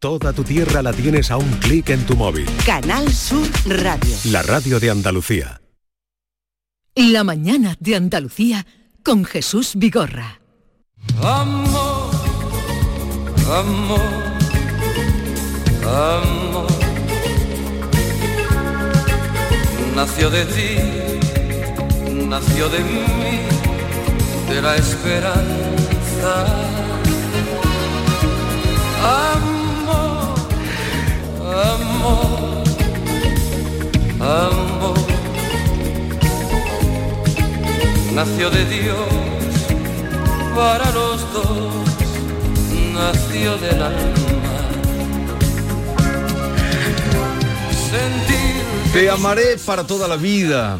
Toda tu tierra la tienes a un clic en tu móvil. Canal Sur Radio. La radio de Andalucía. La mañana de Andalucía con Jesús Vigorra. Amor, amor, amor. Nació de ti, nació de mí, de la esperanza. Amor. Nació de Dios para los dos, nació del alma. Te amaré para toda la vida.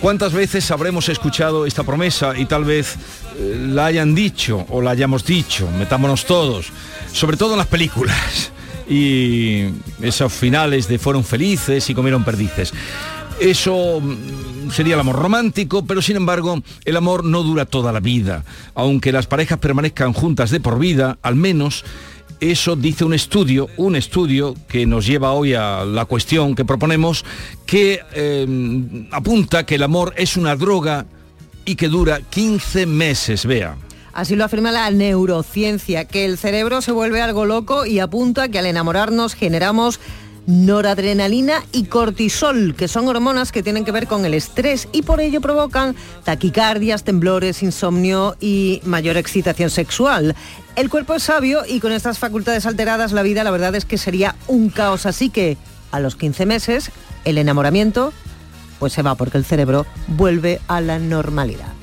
¿Cuántas veces habremos escuchado esta promesa y tal vez eh, la hayan dicho o la hayamos dicho? Metámonos todos, sobre todo en las películas. Y esos finales de fueron felices y comieron perdices. Eso mm, sería el amor romántico, pero sin embargo el amor no dura toda la vida. Aunque las parejas permanezcan juntas de por vida, al menos eso dice un estudio, un estudio que nos lleva hoy a la cuestión que proponemos, que eh, apunta que el amor es una droga y que dura 15 meses, vea. Así lo afirma la neurociencia, que el cerebro se vuelve algo loco y apunta que al enamorarnos generamos noradrenalina y cortisol, que son hormonas que tienen que ver con el estrés y por ello provocan taquicardias, temblores, insomnio y mayor excitación sexual. El cuerpo es sabio y con estas facultades alteradas la vida la verdad es que sería un caos, así que a los 15 meses el enamoramiento pues se va porque el cerebro vuelve a la normalidad.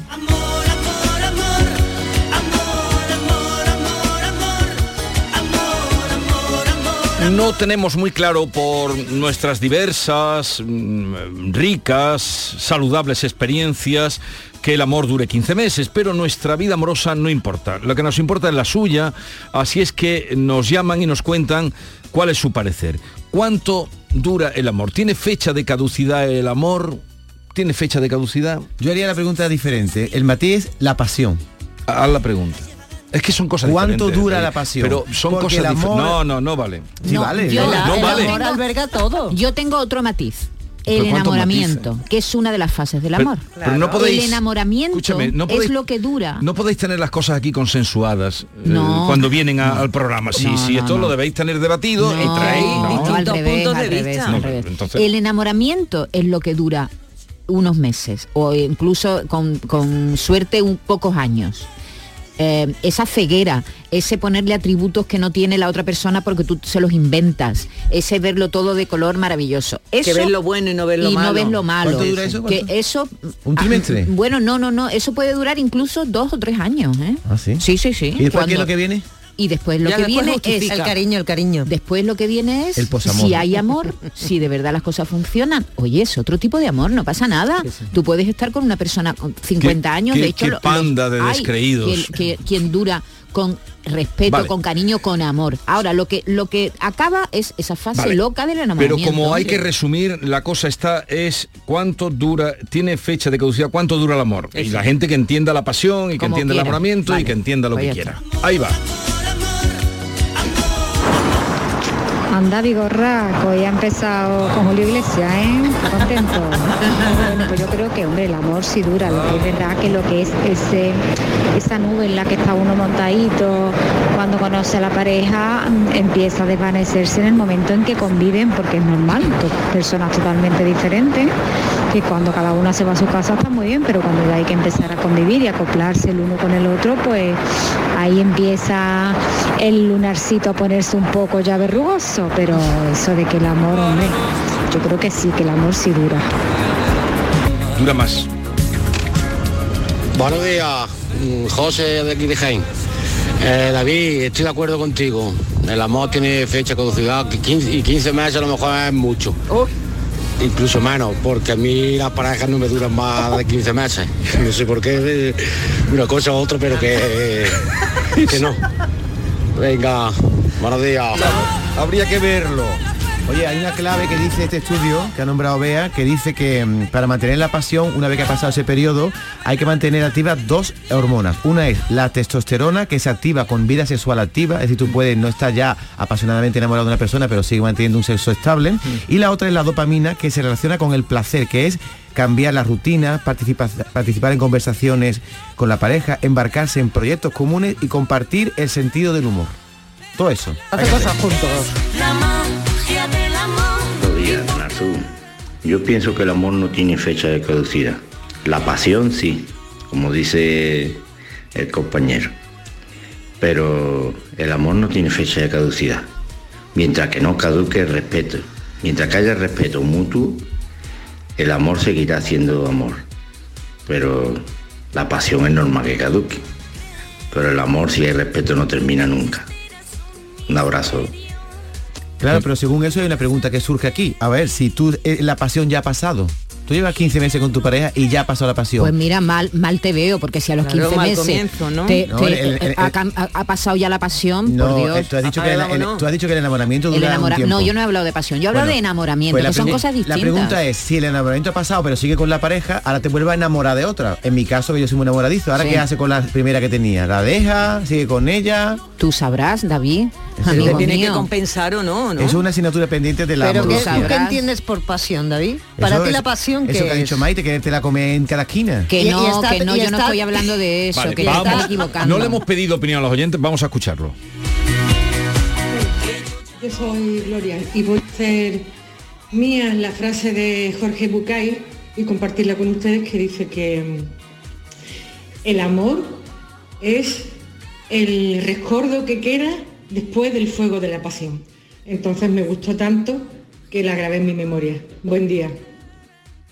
No tenemos muy claro por nuestras diversas, mm, ricas, saludables experiencias que el amor dure 15 meses, pero nuestra vida amorosa no importa. Lo que nos importa es la suya, así es que nos llaman y nos cuentan cuál es su parecer. ¿Cuánto dura el amor? ¿Tiene fecha de caducidad el amor? ¿Tiene fecha de caducidad? Yo haría la pregunta diferente. El matiz, la pasión. Haz la pregunta. Es que son cosas ¿Cuánto diferentes, dura eh, la pasión? Pero son Porque cosas amor- diferentes. No, no, no vale. Sí, vale. yo- No, el vale. amor alberga todo. Yo tengo otro matiz. ¿Pero El enamoramiento, que es una de las fases del Pero- amor. pero no podéis- el enamoramiento Escúchame, no es podéis- lo que dura. No podéis tener las cosas aquí consensuadas eh, No. cuando vienen a- al programa. Sí, No, sí, no, esto no. lo debéis tener debatido No, y traéis. no, ¿no? al revés, puntos de al revés, vista. al No, revés. entonces- El enamoramiento es lo que dura unos meses o incluso con, con suerte un pocos años. Eh, esa ceguera, ese ponerle atributos que no tiene la otra persona porque tú se los inventas, ese verlo todo de color maravilloso. Eso, ves lo bueno y no ves lo y malo. no ves lo malo. ¿Cuánto dura eso? Que eso ¿Un ah, trimestre? bueno, no, no, no, eso puede durar incluso dos o tres años. ¿eh? Ah, ¿sí? Sí, sí, sí. ¿Y después qué es Cuando- lo que viene? Y después lo Ya que después viene justifica. es El cariño, el cariño. Después lo que viene es El posamor. si hay amor, si de verdad las cosas funcionan. Oye, es otro tipo de amor, no pasa nada. Tú puedes estar con una persona con 50 Qué- años, qué- de hecho, qué lo- panda de hay descreídos. que- que- quien dura con respeto, Vale. con cariño, con amor. Ahora lo que lo que acaba es esa fase Vale. loca del Pero enamoramiento. como hay que resumir, la cosa está es cuánto dura, tiene fecha de caducidad, cuánto dura el amor. Y la gente que entienda la pasión y que Como entienda el enamoramiento y que entienda lo Pues que ya quiera. Ahí va. Anda Vigorra, que hoy ha empezado con Julio Iglesias, ¿eh? Contento. Bueno, pues yo creo que, hombre, el amor sí dura. Lo que es verdad que lo que es ese, esa nube en la que está uno montadito, cuando conoce a la pareja, mm, empieza a desvanecerse en el momento en que conviven, porque es normal, to- personas totalmente diferentes, que cuando cada una se va a su casa está muy bien, pero cuando ya hay que empezar a convivir y acoplarse el uno con el otro, pues ahí empieza el lunarcito a ponerse un poco ya verrugoso, pero eso de que el amor, hombre, yo creo que sí, que el amor sí dura. Dura más. Buenos días, José de aquí de Jaén. Eh, David, estoy de acuerdo contigo. El amor tiene fecha de caducidad que 15 y 15 meses a lo mejor es mucho. Incluso menos, porque a mí las parejas no me duran más de 15 meses. No sé por qué, eh, una cosa u otra, pero que, que no. Venga, buenos días. Habría que verlo. Oye, hay una clave que dice este estudio que ha nombrado Bea, que dice que mm, para mantener la pasión, una vez que ha pasado ese periodo, hay que mantener activas dos hormonas. Una es la testosterona, que se activa con vida sexual activa, es decir, tú puedes no estar ya apasionadamente enamorado de una persona, pero sigue manteniendo un sexo estable. Y la otra es la dopamina, que se relaciona con el placer, que es cambiar la rutina, participa- participar en conversaciones con la pareja, embarcarse en proyectos comunes y compartir el sentido del humor. Todo eso. Hace cosas juntos. Yo pienso que el amor no tiene fecha de caducidad. La pasión sí, como dice el compañero. Pero el amor no tiene fecha de caducidad. Mientras que no caduque el respeto. Mientras que haya respeto mutuo, el amor seguirá siendo amor. Pero la pasión es normal que caduque. Pero el amor, si hay respeto, no termina nunca. Un abrazo. Claro, pero según eso hay una pregunta que surge aquí. A ver, si tú eh, la pasión ya ha pasado. Tú llevas 15 meses con tu pareja y ya ha pasado la pasión. Pues mira, mal, mal te veo, porque si a los Claro, 15 mal meses comienzo, ¿no? te- No, te- el- el- ha, el- cam- ha- ha pasado ya la pasión, no, por Dios. tú has, dicho que el, Apaga, el- vámonos. tú has dicho que el enamoramiento El dura enamora- un tiempo. no, yo no he hablado de pasión, yo he hablado Bueno, de enamoramiento, pues que son cosas distintas. La pregunta es, si el enamoramiento ha pasado, pero sigue con la pareja, ahora te vuelve a enamorar de otra. En mi caso, que yo soy muy enamoradizo, ¿ahora Sí. qué hace con la primera que tenía? ¿La deja? ¿Sigue con ella? Tú sabrás, David, amigo ¿Te tiene que compensar o no? es una asignatura pendiente de la Pero ¿qué, amorosidad. ¿tú qué entiendes por pasión, David? Para ti la pasión Eso que que ha dicho Maite, que te la come en cada esquina. Que y no, está- que no, yo no está- estoy hablando de eso, Vale, que vamos. estás equivocando. No le hemos pedido opinión a los oyentes, vamos a escucharlo. Yo soy Gloria y voy a hacer mía la frase de Jorge Bucay y compartirla con ustedes que dice que mm, el amor es el rescordo que queda después del fuego de la pasión. Entonces me gustó tanto que la grabé en mi memoria. Buen día.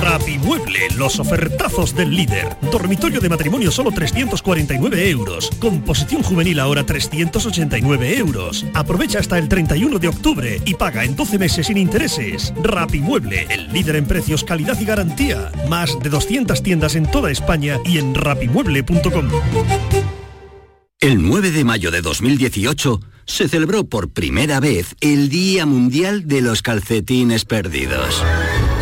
Rapimueble, los ofertazos del líder. Dormitorio de matrimonio solo 349 euros. Composición juvenil ahora 389 euros. Aprovecha hasta el 31 de octubre y paga en 12 meses sin intereses. Rapimueble, el líder en precios, calidad y garantía. Más de 200 tiendas en toda España y en rapimueble.com. El 9 de mayo de 2018 se celebró por primera vez el Día Mundial de los Calcetines Perdidos.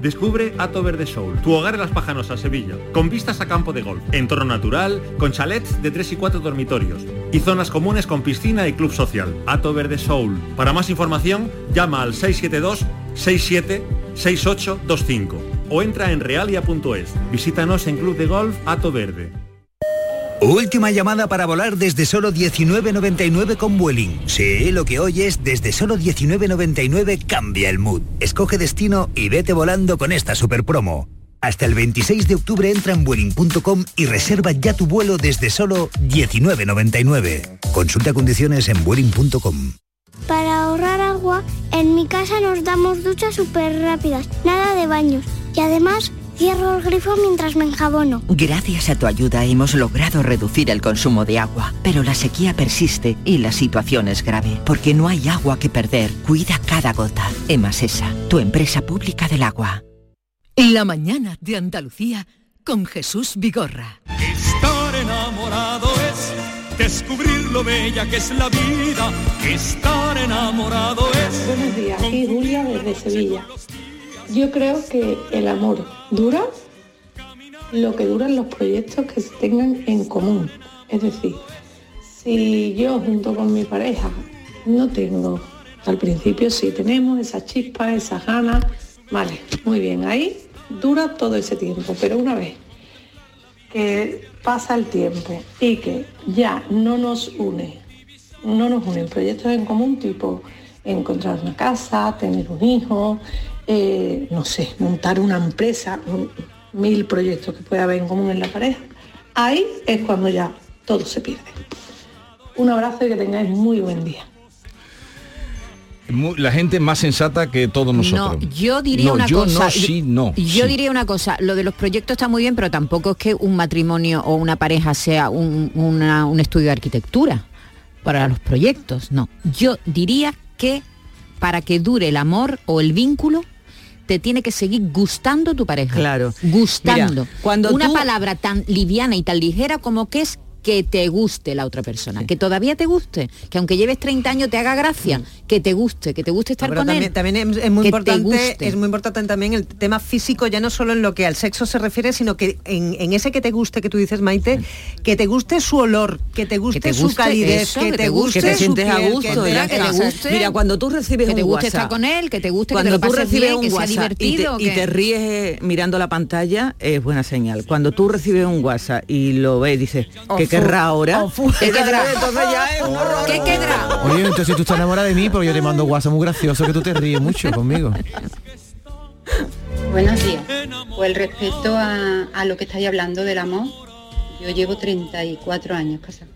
Descubre Ato Verde Soul, tu hogar en Las Pajanosas, Sevilla, con vistas a campo de golf, entorno natural, con chalets de 3 y 4 dormitorios y zonas comunes con piscina y club social. Ato Verde Soul. Para más información, llama al 672 67 6825 o entra en realia.es. Visítanos en Club de Golf Ato Verde. Última llamada para volar desde solo 19.99 con Vueling. Sí, lo que oyes, desde solo 19.99 cambia el mood. Escoge destino y vete volando con esta super promo. Hasta el 26 de octubre entra en Vueling.com y reserva ya tu vuelo desde solo 19.99. Consulta condiciones en Vueling.com. Para ahorrar agua, En mi casa nos damos duchas súper rápidas, nada de baños. Y además cierro el grifo mientras me enjabono. Gracias a tu ayuda hemos logrado reducir el consumo de agua, pero la sequía persiste y la situación es grave, porque no hay agua que perder. Cuida cada gota. Emasesa, tu empresa pública del agua. La mañana de Andalucía con Jesús Vigorra. Estar enamorado es descubrir lo bella que es la vida. Estar enamorado es... Buenos días, aquí Julia desde Sevilla. Yo creo que el amor dura lo que duran los proyectos que se tengan en común. Es decir, si yo junto con mi pareja no tengo, al principio sí tenemos esa chispa, esas ganas, vale, muy bien, ahí dura todo ese tiempo, pero una vez que pasa el tiempo y que ya no nos une, no nos unen proyectos en común tipo encontrar una casa, tener un hijo, eh, no sé, montar una empresa, un- mil proyectos que pueda haber en común en la pareja, ahí es cuando ya todo se pierde. Un abrazo y que tengáis muy buen día. La gente más sensata que todos nosotros. No, yo diría No, una yo cosa. no, sí, no. Yo sí. diría una cosa, lo de los proyectos está muy bien, pero tampoco es que un matrimonio o una pareja sea un, una- un estudio de arquitectura para los proyectos, no. Yo diría que para que dure el amor o el vínculo, te tiene que seguir gustando tu pareja. Claro. Gustando. Mira, cuando una tú- palabra tan liviana y tan ligera como que es que te guste la otra persona, que todavía te guste, que aunque lleves 30 años te haga gracia, que te guste, que te guste estar Pero con también, él. también es, es muy que te importante es muy importante también el tema físico ya no solo en lo que al sexo se refiere sino que en, en ese que te guste que tú dices Maite que te guste su olor que te guste, te su calidez eso, que, que te te guste que te su a piel, gusto, que, ya te, que te guste. Mira, cuando tú recibes Que te un guste WhatsApp, estar con él, que te guste, que te cuando lo tú pases recibes bien, un que sea WhatsApp y te, divertido, y que- te ríes eh, mirando la pantalla, es buena señal. Cuando tú recibes un WhatsApp y lo ves, dices, ¿qué Ofu, querrá ahora? ¿Qué querrá? querrá? Entonces ya es un horror. ¿Qué quedará? Oye, entonces tú estás enamorada de mí porque yo te mando WhatsApp muy gracioso que tú te ríes mucho conmigo. Buenos días. Pues respecto a, a lo que estáis hablando del amor, yo llevo 34 años casada.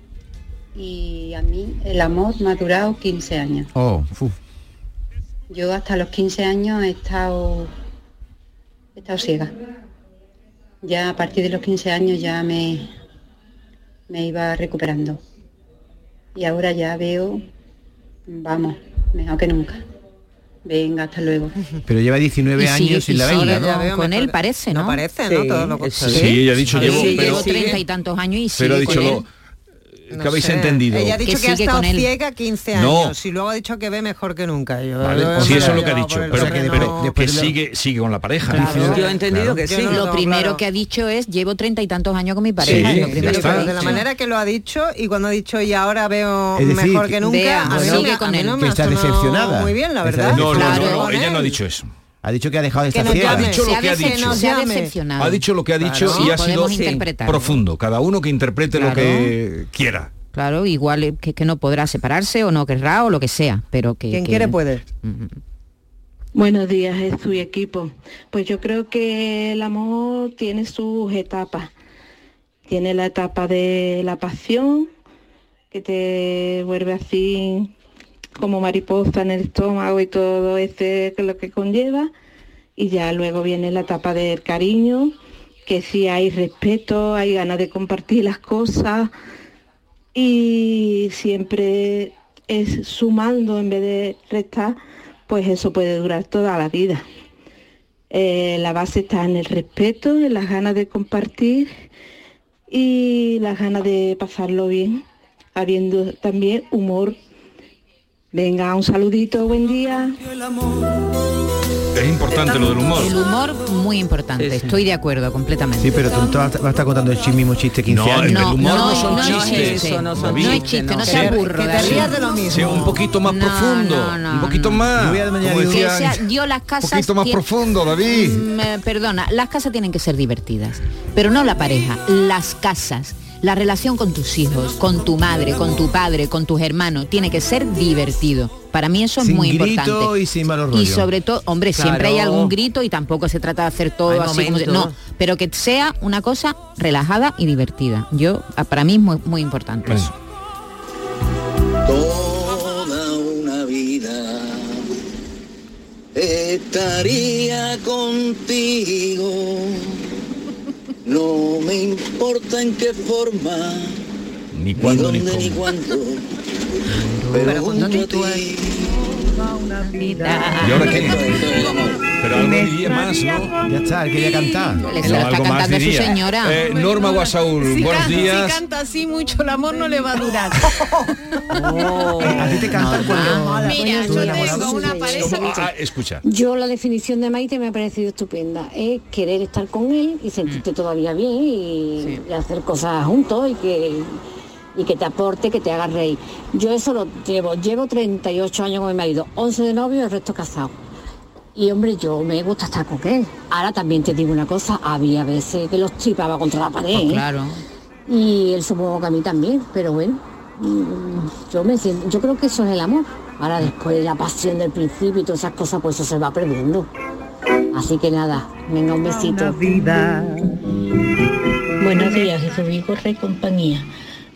Y a mí el amor me ha durado 15 años. Oh, fu. Yo hasta los 15 años he estado, he estado ciega. Ya a partir de los 15 años ya me, me iba recuperando. Y ahora ya veo, vamos, mejor que nunca. Venga, hasta luego. Pero lleva 19 Y sigue- años sin y la veo con mejor. él parece, ¿no? no parece no Sí, todo lo sí. contrario. Sí, ella ha dicho, Sí, llevo, llevo pero treinta y tantos años y pero ha sigue dicho con lo, él. No ¿qué habéis sé. entendido? Ella ha dicho Que que, ha estado ciega 15 No. años y luego ha dicho que ve mejor que nunca. Yo- Vale, yo- sí, eso es lo que ha dicho, por el pero, que pero no- que sigue, sigue con la pareja. Claro. Yo he entendido que Yo sí. no- Lo no, primero claro. que ha dicho es llevo treinta y tantos años con mi pareja. Sí, lo primero que ha Pero de la manera que lo ha dicho y cuando ha dicho y ahora veo decir, mejor que nunca, a mí no sigue con él. no Que está decepcionada. Muy bien, la verdad. No, no, Claro. no, no, ella no ha dicho eso. Ha dicho que ha dejado de estar ciega. Ha dicho lo que ha dicho. ha dicho lo que ha dicho y ha sido profundo. Cada uno que interprete lo que quiera. Claro, igual eh, que, que no podrá separarse o no querrá o lo que sea, pero que... Quien que- quiere puede. Buenos días, Jesús y equipo. Pues yo creo que el amor tiene sus etapas. Tiene la etapa de la pasión, que te vuelve así como mariposa en el estómago y todo ese lo que conlleva. Y ya luego viene la etapa del cariño, que sí hay respeto, hay ganas de compartir las cosas y siempre es sumando en vez de restar, pues eso puede durar toda la vida. Eh, la base está en el respeto, en las ganas de compartir y las ganas de pasarlo bien, habiendo también humor. Venga, un saludito, buen día. Es importante lo del humor. El humor muy importante, estoy de acuerdo completamente. Sí, pero tú no vas a estar contando el mismo chiste 15 No, años. el humor no, son no es chistes. eso, no son. No chiste, no sea burro. Que te David. rías de lo mismo. Sea un poquito más No, profundo. no, no, un poquito no. más. Voy a un- Que decían, sea- yo las un casas poquito más profundo, David. Mm, eh, perdona, las casas tienen que ser divertidas, pero no la pareja, las casas. La relación con tus hijos, con tu madre, con tu padre, con tus hermanos, tiene que ser divertido. Para mí eso es Sin muy grito importante. y sin malos Y rollos. sobre todo, hombre, siempre hay algún grito y tampoco se trata de hacer todo Hay así como... No, pero que sea una cosa relajada y divertida. Yo, ah, para mí es muy, muy importante eso. Toda una vida estaría contigo. No me importa en qué forma, Ni cuándo ni dónde ni cómo. cuándo. Pero junto a ti. ¿Y ahora qué? Pero algo diría más, ¿no? Ya está, él quería cantar. Le No, está algo más cantando a su diría. señora. Eh, Norma Guasaúl, Si, buenos can- si días. canta así mucho, el amor no le va a durar. A ti te cantan cuando... Mira, tú yo tengo una pareja... Ah, ah, escucha. Yo la definición de Maite me ha parecido estupenda. Es querer estar con él y sentirte todavía bien y, y hacer cosas juntos y que, y que te aporte, que te haga reír. Yo eso lo llevo. Llevo 38 años con mi marido, 11 de novio y el resto casado. Y hombre, yo me gusta estar con él. Ahora también te digo una cosa, había veces que los tripaba contra la pared. Pues ¿eh? claro. Y él supongo que a mí también, pero bueno, mm, yo me siento, yo creo que eso es el amor. Ahora después la pasión del principio y todas esas cosas, pues eso se va perdiendo. Así que nada, venga un besito. Buenos días, Jesús Vigorra y compañía.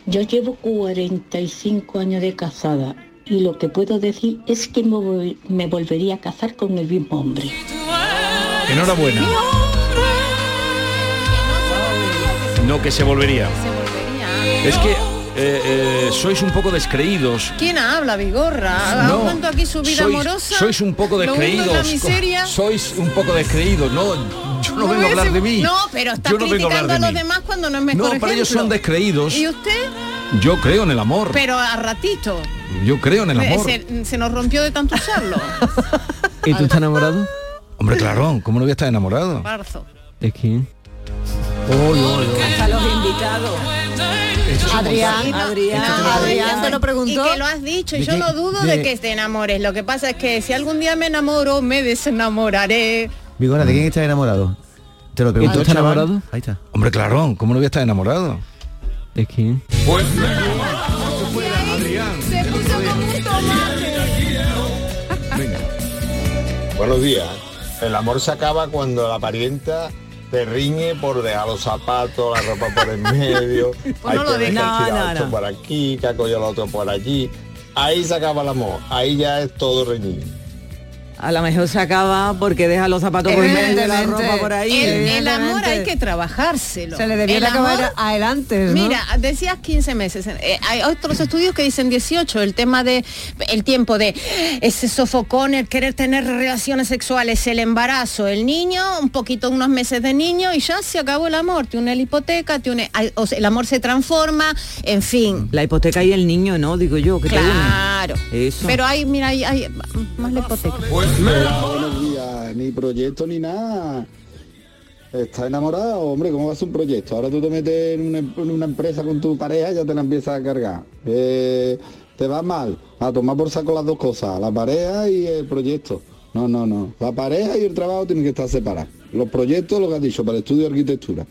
Yo llevo 45 años de casada y lo que puedo decir es que me, vol- me volvería a casar con el mismo hombre. Enhorabuena. No, que se volvería. Es que eh, eh, sois un poco descreídos. ¿Quién habla, Vigorra? ¿Ha No, cuento aquí su vida sois, amorosa? sois un poco descreídos. la miseria. Sois un poco descreídos. No, yo no, vengo a hablar de mí. No, pero está Yo no vengo a hablar criticando a los mí. demás cuando no es mejor No, para ellos son ejemplo. descreídos. ¿Y usted? Yo creo en el amor. Pero a ratito. Yo creo en el Eh, amor. Se, se nos rompió de tanto usarlo. ¿Y tú estás enamorado? Hombre, claro, ¿cómo no voy a estar enamorado? Marzo. ¿De quién? Hasta los invitados. Adrián, Adrián, Adrián te lo preguntó. Y que lo has dicho, y ¿De yo qué? no dudo de... De- que te enamores. Lo que pasa es que si algún día me enamoro, me desenamoraré. Vigora, ¿de quién estás enamorado? Te lo pregunto, ¿Y tú estás chaval. enamorado? Ahí está. Hombre, claro, ¿cómo no voy a estar enamorado? ¿De quién? Pues Se puso como un tomate. Buenos días. El amor se acaba cuando la parienta te riñe por dejar los zapatos, la ropa por en medio. hay no lo que No, no, esto no. por aquí, que ha cogido el otro por allí. Ahí se acaba el amor. Ahí ya es todo reñido. A lo mejor se acaba porque deja los zapatos por medio, la ropa por ahí. El, el amor hay que trabajárselo. Se le amor- acabar a él antes, ¿no? Mira, decías 15 meses. Eh, hay otros estudios que dicen 18. El tema de el tiempo de ese sofocón, el querer tener relaciones sexuales, el embarazo, el niño, un poquito, unos meses de niño y ya se acabó el amor. Tiene una hipoteca, tiene, hay- o sea, el amor se transforma, en fin. La hipoteca y el niño, ¿no? Digo yo, que te une. Claro. Eso. Pero hay, mira, hay, hay más la hipoteca. Buenos días. Ni proyecto ni nada. ¿Estás enamorado? Hombre, ¿cómo va a un proyecto? Ahora tú te metes en una, en una empresa con tu pareja y ya te la empiezas a cargar. Eh, te va mal. A tomar por saco las dos cosas, la pareja y el proyecto. No, no, no. La pareja y el trabajo tienen que estar separados. Los proyectos, lo que has dicho, para el estudio de arquitectura.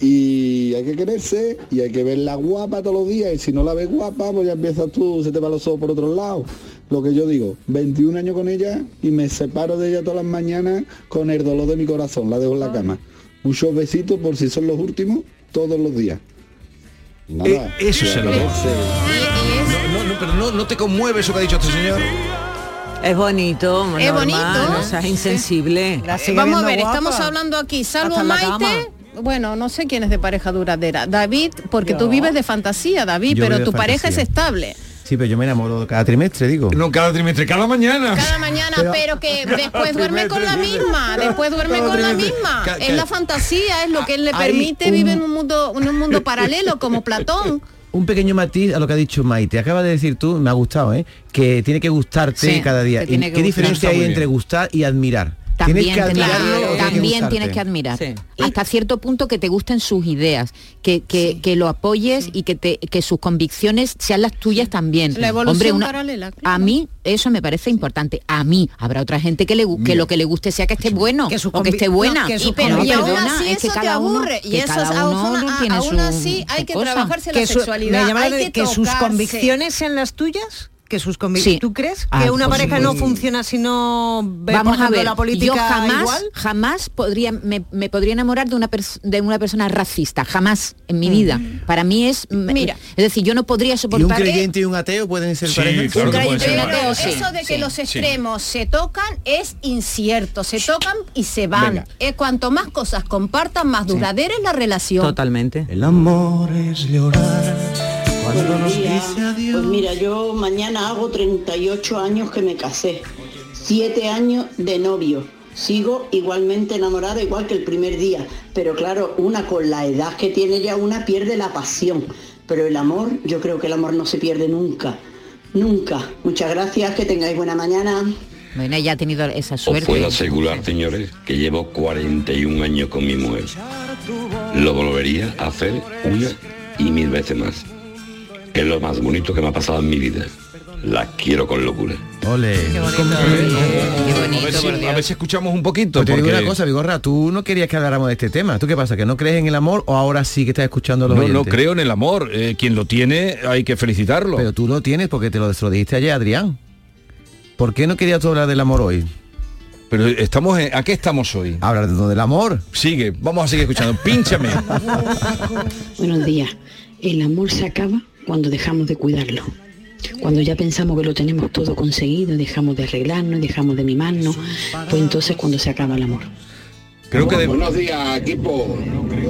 Y hay que quererse y hay que verla guapa todos los días. Y si no la ves guapa, pues ya empiezas tú, se te va los ojos por otro lado. Lo que yo digo, 21 años con ella y me separo de ella todas las mañanas con el dolor de mi corazón. La dejo en la cama. Muchos besitos por si son los últimos, todos los días. Nada, Eh, eso y se lo a veo. quererse. No, no, no, pero no, no te conmueve eso que ha dicho este señor. Es bonito, Es normal, bonito. no seas insensible. Eh, Vamos a ver, estamos hablando aquí, salvo Maite. Bueno, no sé quién es de pareja duradera. David, porque Yo. tú vives de fantasía, David, Yo pero tu pareja es estable. Sí, pero yo me enamoro cada trimestre, digo. No, cada trimestre, cada mañana. Cada mañana, pero, Pero- que después duerme con la misma, después duerme con la misma. Ca- Es la fantasía, es lo que él le permite un- vivir en un mundo, en un mundo paralelo como Platón. Un pequeño matiz a lo que ha dicho Maite. Acaba de decir tú, me ha gustado, ¿eh? Que tiene que gustarte Sí, cada día. te tiene ¿Y que ¿Qué gustar. diferencia hay entre gustar y admirar? También, tienes que que también tienes que admirar. Hasta cierto punto que te gusten sus ideas, que, que, que lo apoyes y que, te, que sus convicciones sean las tuyas también. La evolución Hombre, una- paralela. a mí eso me parece importante. A mí habrá otra gente que le que lo que le guste sea que esté bueno o que esté buena. No, que Y su- pero y aún perdona, así es que eso te cada uno- aburre. Y que eso es- aún, tiene aún así hay que cosa. trabajarse Que la su- sexualidad. me hay que, que sus convicciones sean las tuyas. Que sus convic- Sí. ¿Tú crees Ah, que una por pareja no funciona si no ve, Vamos a ver, la política yo jamás, igual? jamás podría, me, me podría enamorar de una, de una persona racista, jamás en mi vida. Para mí es, mira, es decir, yo no podría ¿Y un soportar. creyente y un ateo pueden ser claro sí, eso de que sí, los sí. extremos se tocan es incierto, se tocan y se van. Eh, cuanto más cosas compartan, más duradera es la relación. Totalmente. El amor es llorar cuando nos días. dice adiós. Pues mira, yo mañana hago 38 años que me casé, 7 años de novio. Sigo igualmente enamorada, igual que el primer día. Pero claro, una con la edad que tiene ya una pierde la pasión. Pero el amor, yo creo que el amor no se pierde nunca. Nunca. Muchas gracias, que tengáis buena mañana. Bueno, ella ha tenido esa Os puedo suerte. asegurar, señores, que llevo 41 años con mi mujer. Lo volvería a hacer una y mil veces más. Que es lo más bonito que me ha pasado en mi vida. La quiero con locura. Ole. a, ver si, a ver si escuchamos un poquito. Pues te digo una cosa, Vigorra, tú no querías que habláramos de este tema. ¿Tú qué pasa? ¿Que no crees en el amor o ahora sí que estás escuchando los No, no creo en el amor. Eh, quien lo tiene hay que felicitarlo. Pero tú lo tienes porque te lo, lo dijiste ayer, Adrián. ¿Por qué no querías tú hablar del amor hoy? Pero estamos en- ¿a qué estamos hoy? Hablando del amor. Sigue, vamos a seguir escuchando. Pínchame. Buenos días. El amor se acaba cuando dejamos de cuidarlo. Cuando ya pensamos que lo tenemos todo conseguido, dejamos de arreglarnos, dejamos de mimarnos, pues entonces cuando se acaba el amor. Creo que de- Buenos días, equipo.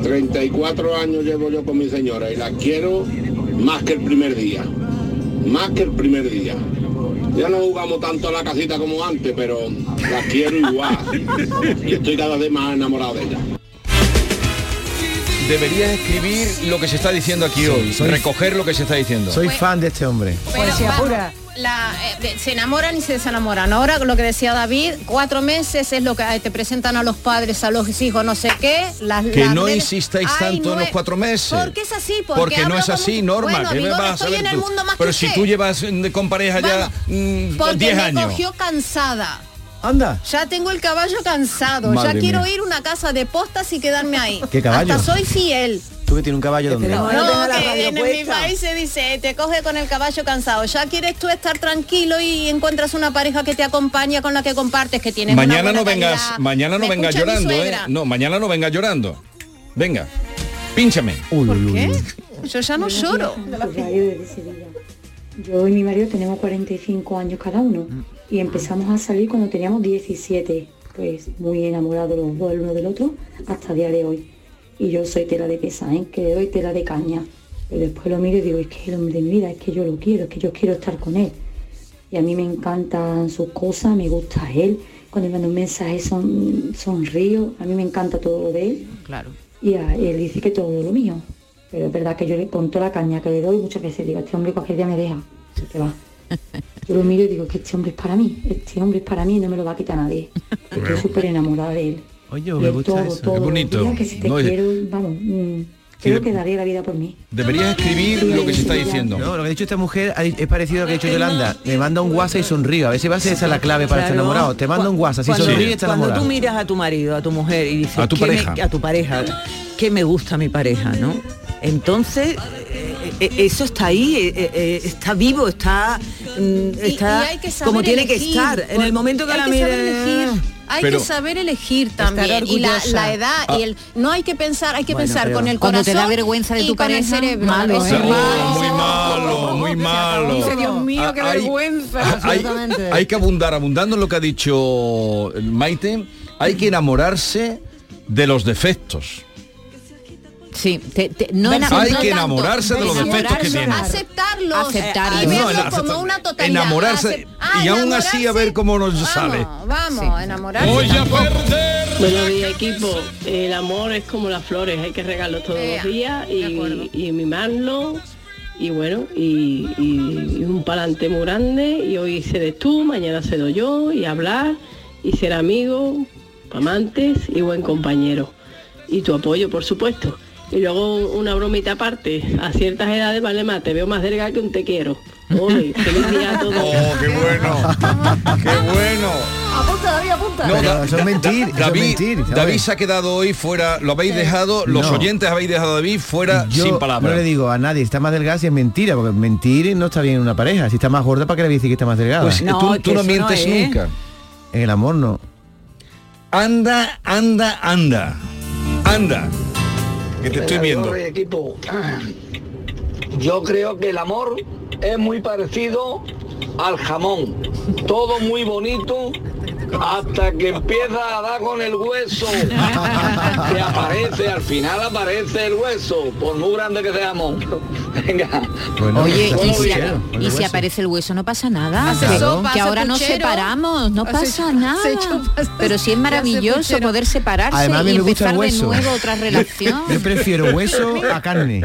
34 años llevo yo con mi señora y la quiero más que el primer día. Más que el primer día. Ya no jugamos tanto a la casita como antes, pero la quiero igual. Y estoy cada vez más enamorado de ella. Deberías escribir lo que se está diciendo aquí hoy. soy- recoger lo que se está diciendo. Soy fan de este hombre. Pero vamos, la, eh, se enamoran y se desenamoran. Ahora lo que decía David, cuatro meses es lo que eh, te presentan a los padres, a los hijos, no sé qué. Las, Que las no redes- insistáis Ay, tanto en los cuatro meses. Porque es así, porque, Porque no es así, mucho- Norma. Bueno, ¿qué me Vigorra, vas a estoy ver en el mundo más Pero que si usted. tú llevas mm, con pareja ya mm, Porque 10 me años. cogió cansada. Anda. Ya tengo el caballo cansado. Madre ya quiero mía. ir a una casa de postas y quedarme ahí. ¿Qué caballo? Hasta soy fiel. Tú que tienes un caballo donde. No, la que en mi país se dice, te coge con el caballo cansado. Ya quieres tú estar tranquilo y encuentras una pareja que te acompaña con la que compartes, que tienes una Mañana buena no vengas, calidad. mañana no vengas llorando, ¿eh? No, mañana no vengas llorando. Venga, pínchame. ¿Por qué? Yo ya no lloro. Yo y mi marido tenemos 45 años cada uno y empezamos a salir cuando teníamos 17, pues muy enamorados los dos el uno del otro hasta el día de hoy. Y yo soy tela de pesa, ¿eh? que le doy tela de caña. Pero después lo miro y digo, es que es el hombre de mi vida, es que yo lo quiero, es que yo quiero estar con él. Y a mí me encantan sus cosas, me gusta él. Cuando me manda un mensaje son, sonrío, a mí me encanta todo lo de él. Claro. Y a él dice que todo lo mío. Pero es verdad que yo le con toda la caña que le doy muchas veces digo, este hombre cualquier día me deja, se te va. Yo lo miro y digo que este hombre es para mí, este hombre es para mí y no me lo va a quitar nadie. Estoy súper enamorada de él. Oye, Y me gusta todo, eso. todo Qué los bonito. días que si te No, y- quiero, vamos, mm, creo que daría la vida por mí. Deberías escribir lo que se está diciendo. No, lo que ha dicho esta mujer es parecido a lo que ha dicho Yolanda. Me manda un WhatsApp y sonrío. A ver si va a ser esa la clave para estar Claro. enamorado. Te manda un WhatsApp, si Cuando- sonríe está Cuando enamorado. tú miras a tu marido, a tu mujer y dices A tu "¿Qué me- pareja. a tu pareja, que me gusta mi pareja, ¿no? Entonces eh, eh, eso está ahí, eh, está vivo, está, mm, está y hay que saber como tiene elegir, que estar. En el momento que hay la mire. elegir. Hay Pero- que saber elegir también y la, la edad Ah. y el no hay que pensar hay que Bueno, pensar con el cuando corazón te da vergüenza de y tu con el pareja, cerebro malo, Eso ¿eh? es malo. Muy malo, muy malo. Dice, Dios mío, qué Ah, hay- vergüenza. Hay, hay que abundar, abundando en lo que ha dicho Maite, hay que enamorarse de los defectos. Sí, te- te- no Hay enamorarse que tanto, enamorarse de los defectos que tiene. aceptarlos Aceptarlos. y verlo No, en- como una totalidad enamorarse Acep- Ah, y aún así a ver cómo nos sale. vamos enamorarse Voy a. Buenos días equipo, el amor es como las flores, hay que regarlos todos los días y, y mimarlo y bueno, y, y- y un palante muy grande y hoy cedes tú, mañana cedo yo y hablar y ser amigos, amantes y buen compañero. Y tu apoyo, por supuesto. Y luego una bromita aparte, a ciertas edades vale más, te veo más delgada que un te quiero. Ole, feliz día a todos. Oh, qué bueno. Qué bueno. Apunta, David, apunta. No, Da- eso es Da- mentir, Da- David, mentir. David se ha quedado hoy fuera, lo habéis dejado, los No. oyentes habéis dejado a David fuera Yo sin palabras. no le digo a nadie, está más delgada si es mentira, porque mentir no está bien en una pareja. Si está más gorda, ¿para qué le voy a decir que está más delgada? Pues No, tú, que tú no mientes es. nunca. En el amor no. Anda, anda, anda. Anda. Te estoy viendo. Equipo. Yo creo que el amor es muy parecido al jamón. Todo muy bonito hasta que empieza a dar con el hueso. Que aparece, al final aparece el hueso, por muy grande que seamos. Venga. Oye, Todo y si, bien. y si aparece el hueso no pasa nada. Hace Que- sopa, que hace ahora nos puchero. separamos, no pasa nada. chupas, Pero sí es maravilloso poder separarse Además, y me empezar de nuevo otra relación. Yo prefiero hueso a carne.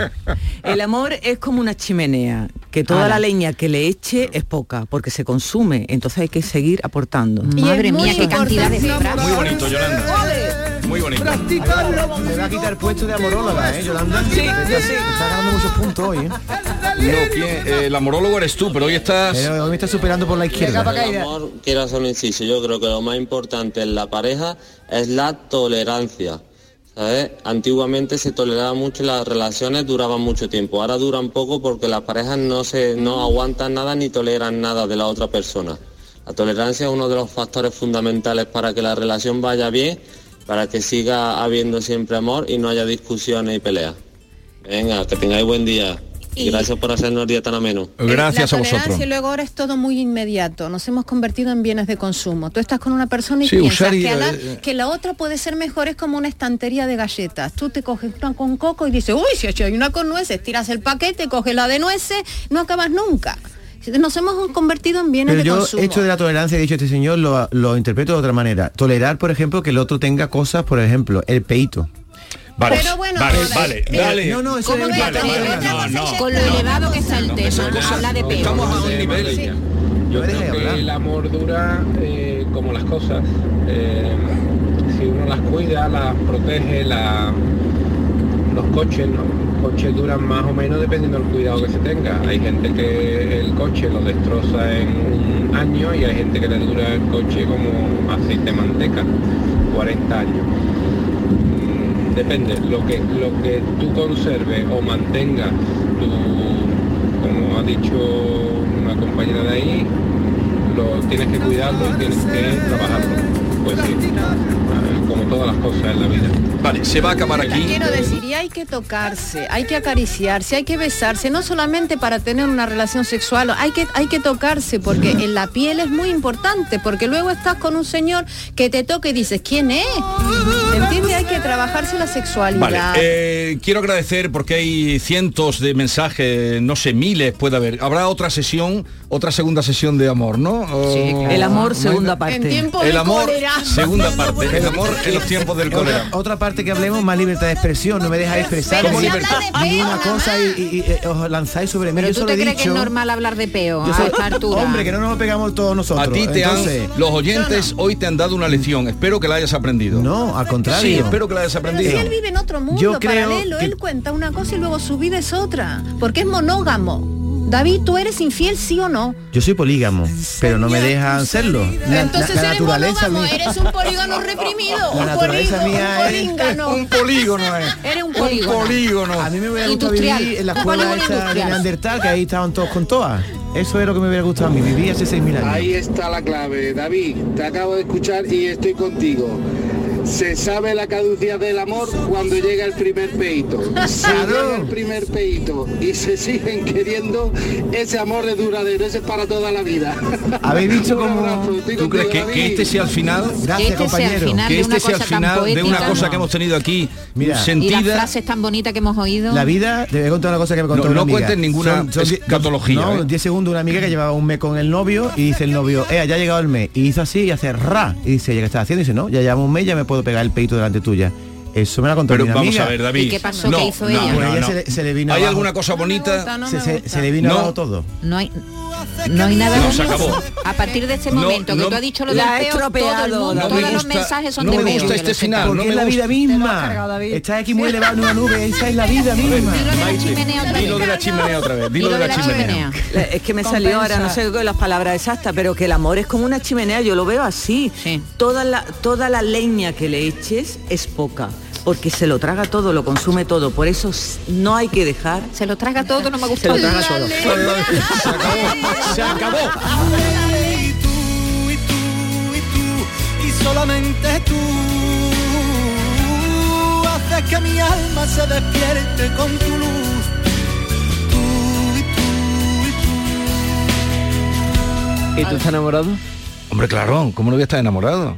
El amor es como una chimenea, que toda la leña que le eche es poca, porque se consume, entonces hay que seguir aportando. Madre mía, qué cantidad de frases. Muy bonito, Yolanda. Muy bonito. Me va a quitar el puesto de amoróloga, ¿eh, Yolanda? Sí, Está ganando muchos puntos hoy, ¿eh? No, ¿quién? Eh, el amorólogo eres tú, pero hoy estás... Pero hoy me está superando por la izquierda. El amor, quiero hacer un inciso, yo creo que lo más importante en la pareja es la tolerancia. ¿sabes? Antiguamente se toleraba mucho y las relaciones duraban mucho tiempo. Ahora duran poco porque las parejas no se no aguantan nada ni toleran nada de la otra persona. La tolerancia es uno de los factores fundamentales para que la relación vaya bien, para que siga habiendo siempre amor y no haya discusiones y peleas. Venga, que tengáis buen día. Y gracias por hacernos el día tan ameno. Gracias la a vosotros. tolerancia y luego ahora es todo muy inmediato. Nos hemos convertido en bienes de consumo. Tú estás con una persona y Sí, piensas y- que, la, eh, que la otra puede ser mejor, es como una estantería de galletas. Tú te coges una con coco y dices, uy, si hay una con nueces, tiras el paquete, coges la de nueces, no acabas nunca. Nos hemos convertido en bienes Pero de yo, consumo. hecho de la tolerancia, he dicho este señor, lo, lo interpreto de otra manera. Tolerar, por ejemplo, que el otro tenga cosas, por ejemplo, el peito. Vale, Pero bueno, vale, vale, vale, eh, dale. no, no, eso ¿Cómo es- vale, vale, no, no. Con lo elevado que está el tema, habla de peor. Estamos a un nivel. Yo me dejes creo que hablar. el amor dura eh, como las cosas. Eh, si uno las cuida, las protege, la- los coches, ¿no? Los coches duran más o menos dependiendo del cuidado que se tenga. Hay gente que el coche lo destroza en un año y hay gente que le dura el coche como aceite de manteca, 40 años. Mm, Depende, lo que, lo que tú conserves o mantengas, tu, como ha dicho una compañera de ahí, lo tienes que cuidarlo y tienes que trabajarlo. Pues sí, como todas las cosas en la vida. Vale, se va a acabar aquí. Quiero decir, y hay que tocarse, hay que acariciarse, hay que besarse, no solamente para tener una relación sexual, hay que, hay que tocarse, porque en la piel es muy importante, porque luego estás con un señor que te toca y dices, ¿quién es? ¿Entiendes? Hay que trabajarse la sexualidad. Vale, eh, quiero agradecer porque hay cientos de mensajes, no sé, miles puede haber. Habrá otra sesión, otra segunda sesión de amor, ¿no? O- El amor, segunda parte. En tiempo El de amor, cólera. segunda parte. El amor en los tiempos del cólera. Otra, otra parte que hablemos, más libertad de expresión, no me dejáis expresar Pero ni si habla de una cosa y, y- y, eh, os lanzáis sobre mí. Pero Yo tú solo te que es normal hablar de peo yo a soy- esta altura. Hombre, que no nos pegamos todos nosotros. A ti te Entonces, han, los oyentes hoy te han dado una lección. Espero que la hayas aprendido. No, al contrario. Sí, espero que la hayas Pero aprendido. si él vive en otro mundo Yo creo paralelo, que- él cuenta una cosa y luego su vida es otra, porque es monógamo. David, ¿tú eres infiel sí o no? Yo soy polígamo, pero no me dejan serlo. La, Entonces la- la eres monógamo, eres un polígono reprimido, La un naturaleza polígono, mía un es- políngano. Un polígono es. Eres un Un polígono. polígono. A mí me hubiera gustado vivir en la escuela polígono esta de. Neandertal, que ahí estaban todos con todas. Eso es lo que me hubiera gustado a mí, viví hace 6.000 años. Ahí está la clave, David. Te acabo de escuchar y estoy contigo. Se sabe la caducidad del amor cuando llega el primer peito. Si llega el primer peito y se siguen queriendo, ese amor es duradero, ese es para toda la vida. ¿Habéis visto Un cómo- abrazo, estoy ¿Tú crees que, que este sea el final? Gracias, Que este compañero. final Que una este sea el tan final de una cosa que hemos tenido aquí Mira. Y las sentida. frases tan bonitas que hemos oído. La vida, te voy a contar una cosa que me contó No- una no amiga. cuentes ninguna escatología, No, ¿eh? 10 segundos una amiga que llevaba un mes con el novio y dice el novio, eh, ya ha llegado el mes. Y hizo así y hace ra. Y dice, ¿ya qué estás haciendo? Y dice, no, ya llevamos un mes, ya me puedo pegar el peito delante tuya. Eso me la contó Pero mi vamos amiga. a ver, David. ¿Y qué pasó? No, ¿Qué hizo no, ella? no, Pues ella se se le vino ¿Hay abajo. alguna cosa bonita? No Se, gusta, se- me se le vino No. abajo todo. No hay. No hay nada de acabó. A partir de este momento no- que tú has dicho lo La ha peo, todo el mundo, todos los mensajes son no de me gusta este final. Porque no me es la vida misma. Estás aquí muy elevado en una nube, esa es la vida misma. Dilo de la chimenea otra dilo vez. de la chimenea otra vez. Dilo de la chimenea. La- Es que me salió ahora, no sé las palabras exactas, pero que el amor es como una chimenea, yo lo veo así. Toda, la, toda la leña que le eches es poca, porque se lo traga todo, lo consume todo. Por eso no hay que dejar. Se lo traga todo, no me gusta. Se lo traga todo. Se acabó. Se acabó. Y tú, y tú, y tú, y solamente tú haces que mi alma se despierte con tu luz. Tú y tú, y tú. ¿Y tú estás enamorado? Hombre, claro, ¿cómo no voy a estar enamorado?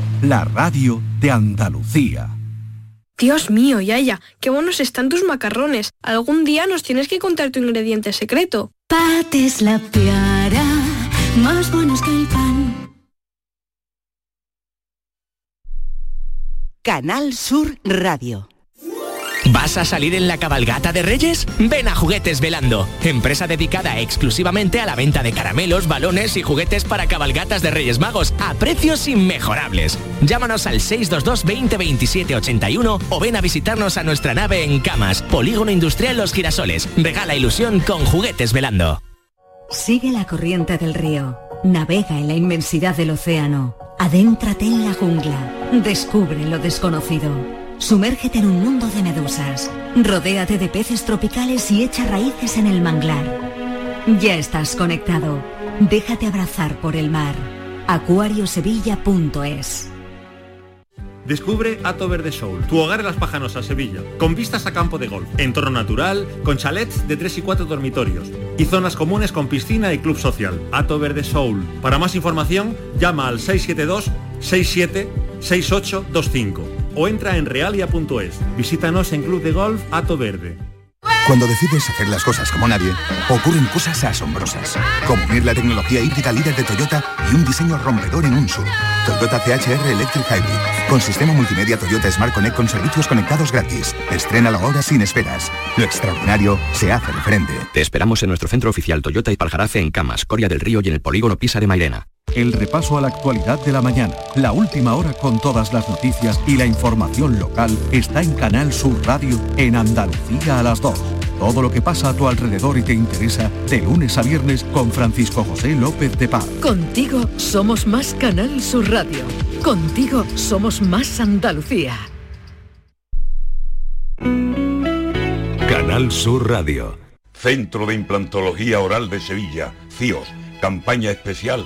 la radio de Andalucía. Dios mío, Yaya, qué buenos están tus macarrones. Algún día nos tienes que contar tu ingrediente secreto. Pates la piara, más buenos que el pan. Canal Sur Radio. ¿Vas a salir en la cabalgata de Reyes? Ven a Juguetes Velando, empresa dedicada exclusivamente a la venta de caramelos, balones y juguetes para cabalgatas de Reyes Magos a precios inmejorables. Llámanos al 622 20 27 81 o ven a visitarnos a nuestra nave en Camas, Polígono Industrial Los Girasoles. Regala ilusión con Juguetes Velando. Sigue la corriente del río. Navega en la inmensidad del océano. Adéntrate en la jungla. Descubre lo desconocido. Sumérgete en un mundo de medusas. Rodéate de peces tropicales y echa raíces en el manglar. Ya estás conectado. Déjate abrazar por el mar. acuariosevilla.es Descubre Ato Verde Soul, tu hogar en las Pajanosas, Sevilla, con vistas a campo de golf, entorno natural, con chalets de 3 y 4 dormitorios y zonas comunes con piscina y club social. Ato Verde Soul. Para más información, llama al 672 67 6825 o entra en realia.es. Visítanos en Club de Golf Ato Verde. Cuando decides hacer las cosas como nadie, ocurren cosas asombrosas, como unir la tecnología híbrida líder de Toyota y un diseño rompedor en un SUV. Toyota CHR Electric Hybrid, con sistema multimedia Toyota Smart Connect con servicios conectados gratis. Estrénalo ahora sin esperas. Lo extraordinario se hace de frente. Te esperamos en nuestro centro oficial Toyota y Paljarafe en Camas, Coria del Río y en el polígono Pisa de Mairena. El repaso a la actualidad de la mañana, la última hora con todas las noticias y la información local está en Canal Sur Radio en Andalucía a las 2. Todo lo que pasa a tu alrededor y te interesa de lunes a viernes con Francisco José López de Paz. Contigo somos más Canal Sur Radio. Contigo somos más Andalucía. Canal Sur Radio. Centro de Implantología Oral de Sevilla, CIOS. Campaña especial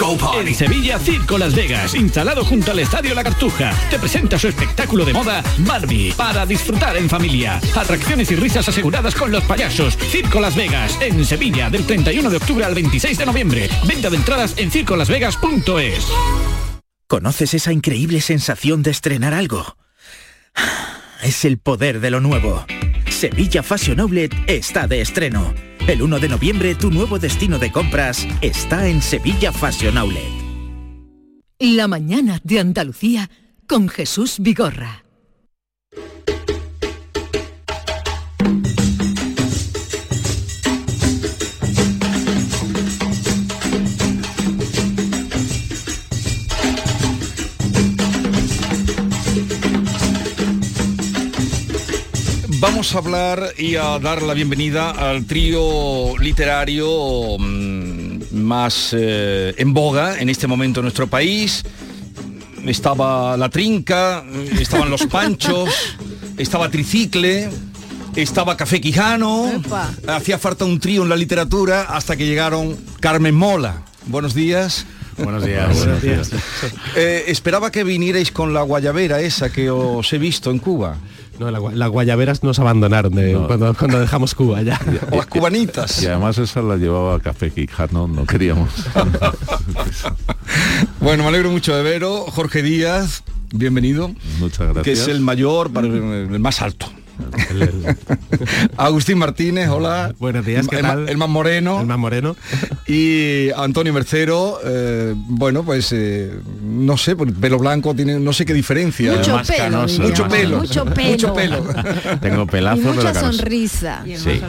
En Sevilla, Circo Las Vegas, instalado junto al Estadio La Cartuja, te presenta su espectáculo de moda Barbie, para disfrutar en familia. Atracciones y risas aseguradas con los payasos. Circo Las Vegas, en Sevilla, del 31 de octubre al 26 de noviembre. Venta de entradas en circolasvegas.es. ¿Conoces esa increíble sensación de estrenar algo? Es el poder de lo nuevo. Sevilla Fashion Outlet está de estreno. El 1 de noviembre tu nuevo destino de compras está en Sevilla Fashion Outlet. La mañana de Andalucía con Jesús Vigorra. Vamos a hablar y a dar la bienvenida al trío literario mm, más eh, en boga en este momento en nuestro país. Estaba La Trinca, estaban Los Panchos, estaba Tricicle, estaba Café Quijano. Epa. Hacía falta un trío en la literatura hasta que llegaron Carmen Mola. Buenos días. Buenos días. Buenos días. Eh, esperaba que vinierais con la guayabera esa que os he visto en Cuba. No, la las guayaberas nos abandonaron de- cuando, cuando dejamos Cuba ya. Las cubanitas. Y además esa la llevaba Café Quijano, no queríamos. Bueno, me alegro mucho de veros. Jorge Díaz, bienvenido. Muchas gracias. Que es el mayor, para- el más alto. Agustín Martínez, hola. Buenos días, ¿qué el, tal? el más moreno. El más moreno. Y Antonio Mercero, eh, bueno, pues eh, no sé, porque pelo blanco tiene no sé qué diferencia. Mucho Más pelo, canoso. Mucho pelo. Mucho pelo. Mucho pelo. Tengo Y pelazo, pero mucha sonrisa. Sí.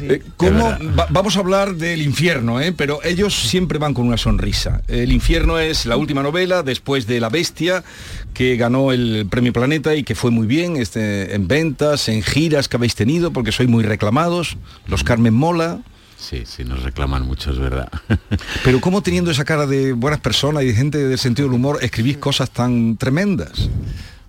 Eh, ¿cómo- va- vamos a hablar del infierno, ¿eh? pero ellos siempre van con una sonrisa. El infierno es la última novela después de La Bestia, que ganó el Premio Planeta y que fue muy bien este, en ventas, en giras que habéis tenido, porque sois muy reclamados. Los Carmen Mola. Sí, sí, nos reclaman mucho, es verdad. Pero ¿cómo teniendo esa cara de buenas personas y de gente del sentido del humor escribís cosas tan tremendas?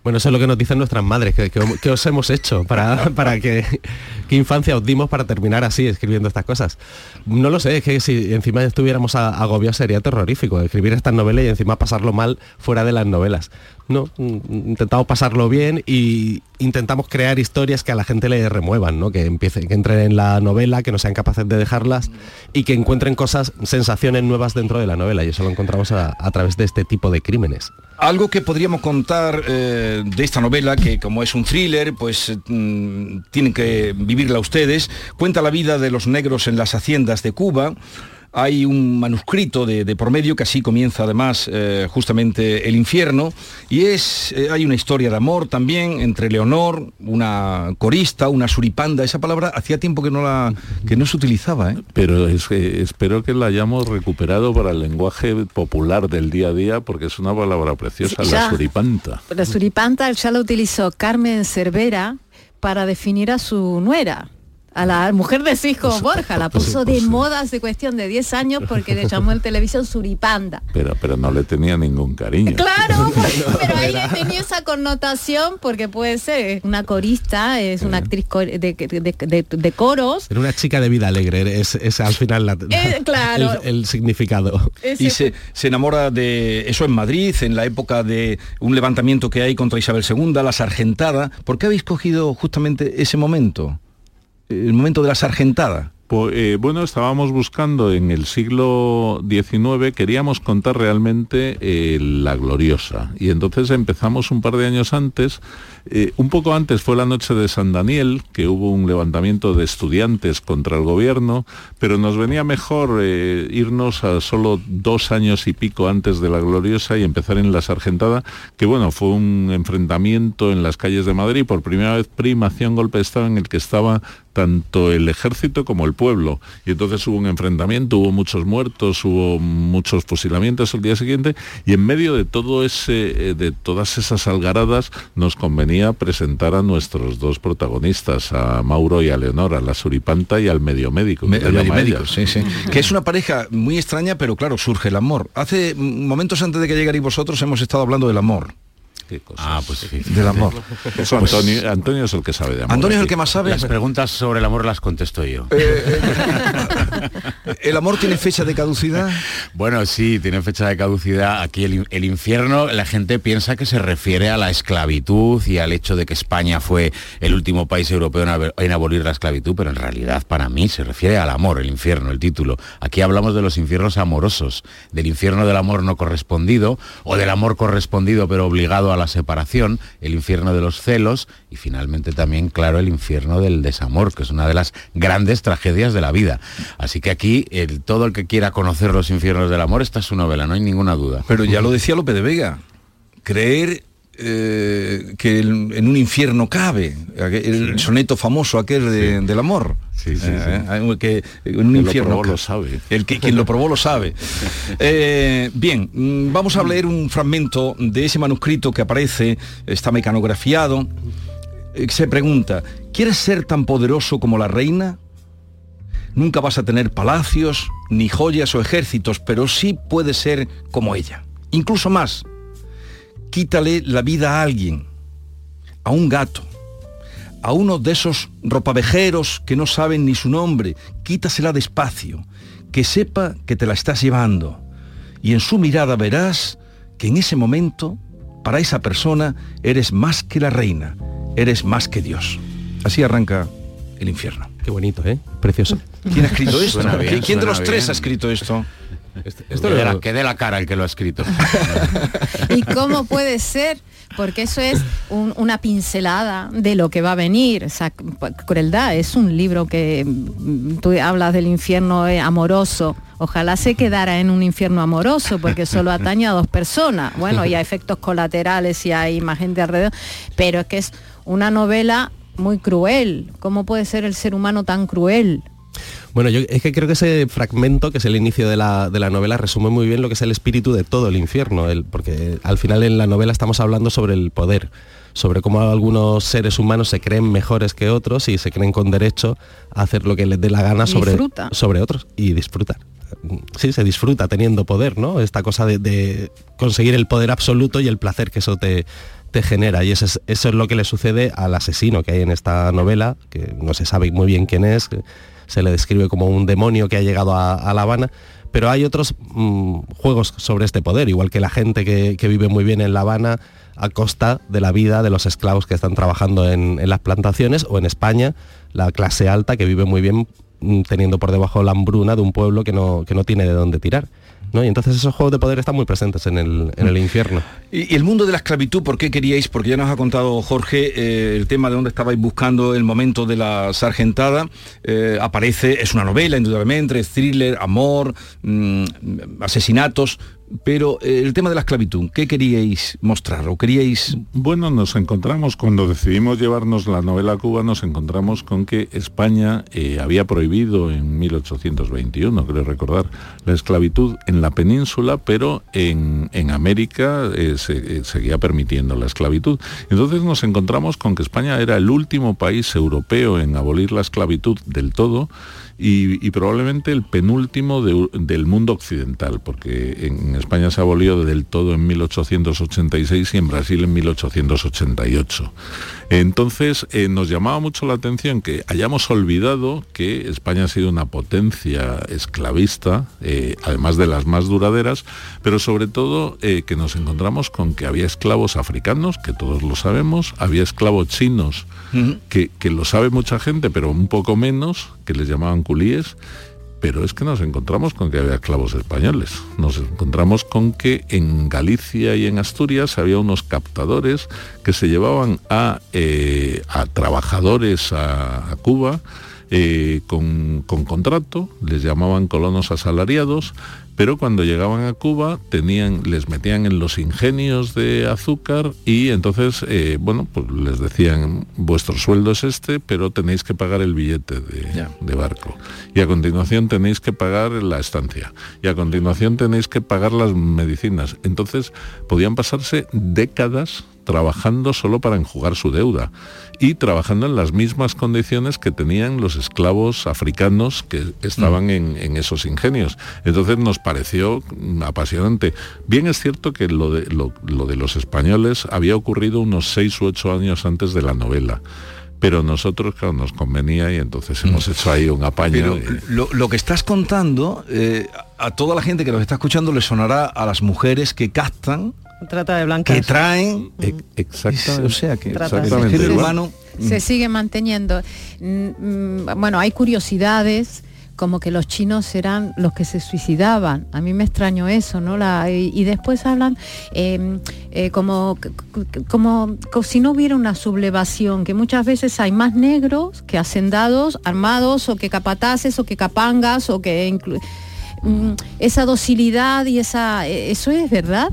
Bueno, eso es lo que nos dicen nuestras madres, que, que- que os hemos hecho para, para que, qué infancia os dimos para terminar así escribiendo estas cosas. No lo sé, es que si encima estuviéramos agobiados sería terrorífico escribir estas novelas y encima pasarlo mal fuera de las novelas. No, intentamos pasarlo bien y intentamos crear historias que a la gente le remuevan, ¿no? que empiecen, que entren en la novela, que no sean capaces de dejarlas y que encuentren cosas, sensaciones nuevas dentro de la novela. Y eso lo encontramos a- través de este tipo de crímenes. Algo que podríamos contar eh, de esta novela, que como es un thriller, pues eh, tienen que vivirla ustedes, cuenta la vida de los negros en las haciendas de Cuba. Hay un manuscrito de, de por medio que así comienza además eh, justamente el infierno y es eh, hay una historia de amor también entre Leonor, una corista, una suripanda. Esa palabra hacía tiempo que no la que no se utilizaba. ¿eh? Pero es espero que la hayamos recuperado para el lenguaje popular del día a día, porque es una palabra preciosa, Sí, la suripanta. La suripanta ya la utilizó Carmen Cervera para definir a su nuera. A la mujer de su hijo Borja, la puso de moda hace cuestión de 10 años porque le llamó en televisión suripanda. Pero, pero no le tenía ningún cariño. Claro, pero ahí le tenía esa connotación porque puede ser una corista, es una actriz co- de, de- de- de coros. Era una chica de vida alegre, es, es al final la- Eh, claro. el, el significado. Y se, se enamora de eso en Madrid, en la época de un levantamiento que hay contra Isabel II, la sargentada. ¿Por qué habéis cogido justamente ese momento? El momento de la sargentada. Pues, eh, bueno, estábamos buscando en el siglo XIX, queríamos contar realmente eh, la gloriosa. Y entonces empezamos un par de años antes, eh, un poco antes fue la noche de San Daniel, que hubo un levantamiento de estudiantes contra el gobierno, pero nos venía mejor eh, irnos a solo dos años y pico antes de la gloriosa y empezar en la Sargentada, que bueno, fue un enfrentamiento en las calles de Madrid, por primera vez prima hacía un golpe de Estado en el que estaba tanto el ejército como el pueblo. Y entonces hubo un enfrentamiento, hubo muchos muertos, hubo muchos fusilamientos el día siguiente, y en medio de todo ese, eh, de todas esas algaradas, nos convenía presentar a nuestros dos protagonistas, a Mauro y a Leonor, a la suripanta y al medio médico. Me- medio médico, sí, sí. Que es una pareja muy extraña, pero claro, surge el amor. Hace momentos antes de que llegarais vosotros hemos estado hablando del amor. Ah, pues sí. Del amor. Eso Pues- Antonio, Antonio es el que sabe de amor. Antonio es el que más sabe. Las preguntas sobre el amor las contesto yo. ¿El amor tiene fecha de caducidad? Bueno, sí, tiene fecha de caducidad. Aquí el, in- el infierno, la gente piensa que se refiere a la esclavitud y al hecho de que España fue el último país europeo en, haber- en abolir la esclavitud, pero en realidad para mí se refiere al amor, el infierno, el título. Aquí hablamos de los infiernos amorosos, del infierno del amor no correspondido o del amor correspondido pero obligado a la separación, el infierno de los celos y finalmente también, claro, el infierno del desamor, que es una de las grandes tragedias de la vida. Así que aquí todo el que quiera conocer los infiernos del amor, esta es su novela, no hay ninguna duda. Pero ya lo decía Lope de Vega, creer eh, que el- en un infierno cabe, el soneto famoso aquel de- del amor. Sí, sí, Eh, eh, que en un lo infierno probó ca- lo sabe. El que quien lo probó lo sabe. Eh, bien, mm, vamos a leer un fragmento de ese manuscrito que aparece, está mecanografiado. Se pregunta, ¿quieres ser tan poderoso como la reina? Nunca vas a tener palacios, ni joyas o ejércitos, pero sí puedes ser como ella. Incluso más. Quítale la vida a alguien, a un gato, a uno de esos ropavejeros que no saben ni su nombre, quítasela despacio, que sepa que te la estás llevando. Y en su mirada verás que en ese momento, para esa persona, eres más que la reina, eres más que Dios. Así arranca el infierno. Qué bonito, ¿eh? Precioso. ¿Quién ha escrito esto? Bien, ¿Quién- ¿Quién de los tres ha escrito esto? Esto que, dé la, que dé la cara el que lo ha escrito. ¿Y cómo puede ser? Porque eso es un- una pincelada de lo que va a venir. Esa crueldad es un libro que mm, tú hablas del infierno eh, amoroso. Ojalá se quedara en un infierno amoroso porque solo atañe a dos personas. Bueno, y hay efectos colaterales y hay más gente alrededor. Pero es que es una novela muy cruel. ¿Cómo puede ser el ser humano tan cruel? Bueno, yo es que creo que ese fragmento, que es el inicio de la, de la novela, resume muy bien lo que es el espíritu de todo el infierno, el- porque al final en la novela estamos hablando sobre el poder, sobre cómo algunos seres humanos se creen mejores que otros y se creen con derecho a hacer lo que les dé la gana sobre, sobre otros y disfrutar. Sí, se disfruta teniendo poder, ¿no? Esta cosa de, de conseguir el poder absoluto y el placer que eso te, te genera. Y eso es, eso es lo que le sucede al asesino que hay en esta novela, que no se sabe muy bien quién es, que se le describe como un demonio que ha llegado a, La Habana. Pero hay otros mm, juegos sobre este poder, igual que la gente que, vive muy bien en La Habana a costa de la vida de los esclavos que están trabajando en, en las plantaciones, o en España, la clase alta que vive muy bien mm, teniendo por debajo la hambruna de un pueblo que no, que no tiene de dónde tirar. ¿No? Y entonces esos juegos de poder están muy presentes en el, en el infierno. Y, y el mundo de la esclavitud, ¿por qué queríais? Porque ya nos ha contado Jorge eh, el tema de dónde estabais buscando el momento de la sargentada. Eh, aparece, es una novela, indudablemente, es thriller, amor, mm, asesinatos. Pero eh, el tema de la esclavitud, ¿qué queríais mostrar? ¿O queríais...? Bueno, nos encontramos, cuando decidimos llevarnos la novela a Cuba, nos encontramos con que España eh, había prohibido en 1821, creo recordar, la esclavitud en la península, pero en, en América eh, se, seguía permitiendo la esclavitud. Entonces nos encontramos con que España era el último país europeo en abolir la esclavitud del todo y, y probablemente el penúltimo de- del mundo occidental, porque en España se abolió del todo en 1886 y en Brasil en 1888. Entonces eh, nos llamaba mucho la atención que hayamos olvidado que España ha sido una potencia esclavista, eh, además de las más duraderas, pero sobre todo eh, que nos encontramos con que había esclavos africanos, que todos lo sabemos, había esclavos chinos, que, que lo sabe mucha gente, pero un poco menos, que les llamaban culíes, pero es que nos encontramos con que había esclavos españoles. Nos encontramos con que en Galicia y en Asturias había unos captadores que se llevaban a, eh, a trabajadores a, a Cuba eh, con, con contrato, les llamaban colonos asalariados, pero cuando llegaban a Cuba tenían, les metían en los ingenios de azúcar y entonces, eh, bueno, pues les decían, vuestro sueldo es este, pero tenéis que pagar el billete de, de barco. Y a continuación tenéis que pagar la estancia. Y a continuación tenéis que pagar las medicinas. Entonces podían pasarse décadas trabajando solo para enjugar su deuda y trabajando en las mismas condiciones que tenían los esclavos africanos que estaban en, en esos ingenios. Entonces nos pareció mm, apasionante. Bien es cierto que lo de, lo, lo de los españoles había ocurrido unos seis u ocho años antes de la novela. Pero nosotros, claro, nos convenía y entonces hemos hecho ahí un apaño. Pero lo, lo que estás contando, eh, a toda la gente que nos está escuchando le sonará a las mujeres que captan, Trata de blancas. que traen... Exactamente. O sea, que el humano... se sigue manteniendo. Mm, mm, Bueno, hay curiosidades como que los chinos eran los que se suicidaban. A mí me extraño eso, ¿no? La, y, y después hablan eh, eh, como, como, como si no hubiera una sublevación, que muchas veces hay más negros que hacendados, armados, o que capataces, o que capangas, o que... inclu- mm, esa docilidad y esa... ¿Eso es verdad?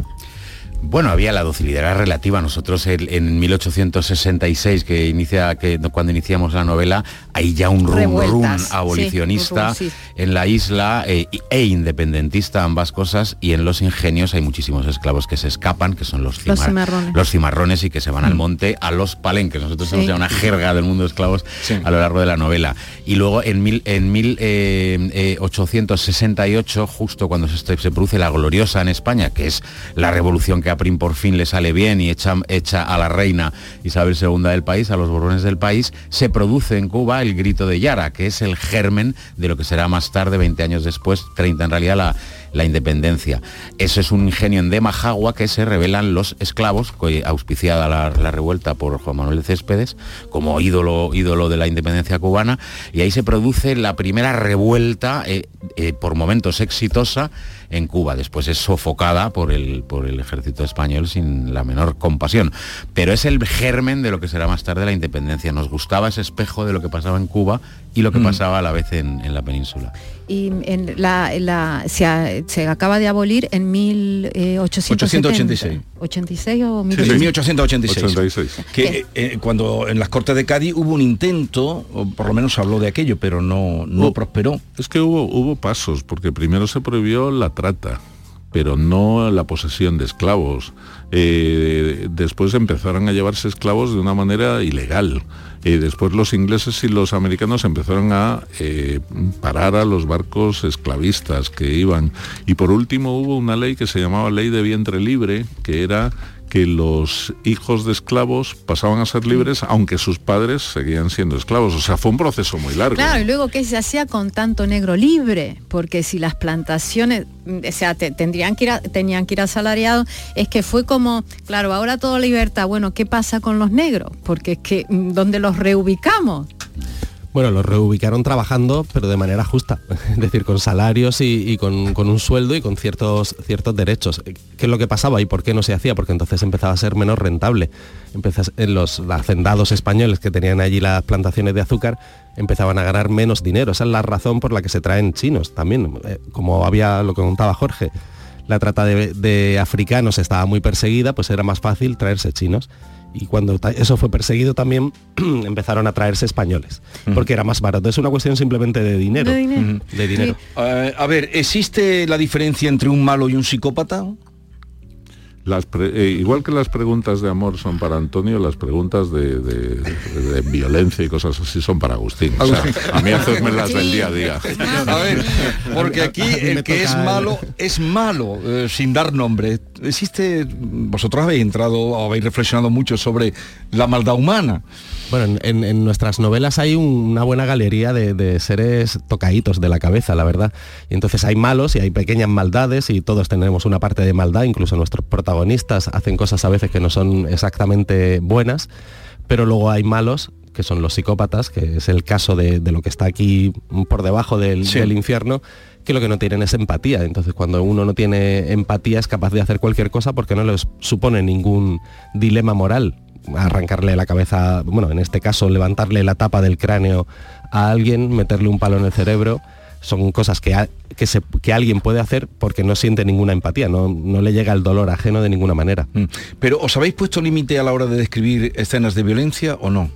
Bueno, había la docilidad era relativa. Nosotros el- en 1866, que inicia, que cuando iniciamos la novela, hay ya un rum rum sí, abolicionista rum, rum, sí. en la isla eh, e independentista, ambas cosas, y en los ingenios hay muchísimos esclavos que se escapan, que son los, Los cimar- cimarrones. los cimarrones y que se van al monte a los palenques. Nosotros Sí. tenemos ya una jerga del mundo de esclavos a lo largo de la novela. Y luego en, mil, en mil, eh, eh, 868, justo cuando se, se produce la gloriosa en España, que es la revolución que a Prim por fin le sale bien y echa, echa a la reina Isabel II del país, a los borbones del país, se produce en Cuba el grito de Yara, que es el germen de lo que será más tarde, 20 años después, 30 en realidad, la, la independencia. Eso es un ingenio en Demajagua que se revelan los esclavos, auspiciada la, revuelta por Juan Manuel de Céspedes, como ídolo, ídolo de la independencia cubana, y ahí se produce la primera revuelta, eh, eh, por momentos exitosa, en Cuba. Después es sofocada por el, por el ejército español sin la menor compasión. Pero es el germen de lo que será más tarde la independencia. Nos gustaba ese espejo de lo que pasaba en Cuba y lo que Mm. pasaba a la vez en, en la península. Y en la, en la- se, ha- se acaba de abolir en 1870. 886. 86 o Sí, 1800. 1886. 86. Que eh, cuando en las Cortes de Cádiz hubo un intento, o por lo menos se habló de aquello, pero no, no Hubo- prosperó. Es que hubo, hubo pasos, porque primero se prohibió la trata, pero no la posesión de esclavos. Eh, después empezaron a llevarse esclavos de una manera ilegal. Eh, después los ingleses y los americanos empezaron a eh, parar a los barcos esclavistas que iban. Y por último hubo una ley que se llamaba Ley de Vientre Libre, que era que los hijos de esclavos pasaban a ser libres aunque sus padres seguían siendo esclavos. O sea, fue un proceso muy largo. Claro, y luego qué se hacía con tanto negro libre, porque si las plantaciones, mm, o sea, te- tendrían que ir a- tenían que ir asalariados, es que fue como, claro, ahora todo libertad, bueno, ¿qué pasa con los negros? Porque es que mm, ¿dónde los reubicamos? Bueno, los reubicaron trabajando, pero de manera justa, es decir, con salarios y, con, con un sueldo y con ciertos, ciertos derechos. ¿Qué es lo que pasaba y por qué no se hacía? Porque entonces empezaba a ser menos rentable. Empezas, los hacendados españoles que tenían allí las plantaciones de azúcar empezaban a ganar menos dinero. Esa es la razón por la que se traen chinos también, eh, como había lo que contaba Jorge. La trata de, de africanos estaba muy perseguida, pues era más fácil traerse chinos. Y cuando eso fue perseguido también empezaron a traerse españoles, porque era más barato. Es una cuestión simplemente de dinero. De dinero. Ujú, de dinero. Eh, a ver, ¿existe la diferencia entre un malo y un psicópata? Las pre- eh, igual que las preguntas de amor son para Antonio, las preguntas de, de- de violencia y cosas así son para Agustín. O sea, a mí hacerme las del día a día. A ver, porque aquí el que es malo es malo, eh, sin dar nombre. Existe, vosotros habéis entrado o habéis reflexionado mucho sobre la maldad humana. Bueno, en, nuestras novelas hay un- una buena galería de, de seres tocaditos de la cabeza, la verdad. Y entonces hay malos y hay pequeñas maldades y todos tenemos una parte de maldad, incluso nuestros protagonistas hacen cosas a veces que no son exactamente buenas, pero luego hay malos que son los psicópatas, que es el caso de, de lo que está aquí por debajo del, Sí. del infierno, que lo que no tienen es empatía. Entonces cuando uno no tiene empatía es capaz de hacer cualquier cosa porque no les supone ningún dilema moral arrancarle la cabeza, bueno, en este caso levantarle la tapa del cráneo a alguien, meterle un palo en el cerebro, son cosas que, que, se- que alguien puede hacer porque no siente ninguna empatía, no, no le llega el dolor ajeno de ninguna manera. Mm. Pero ¿os habéis puesto límite a la hora de describir escenas de violencia o no?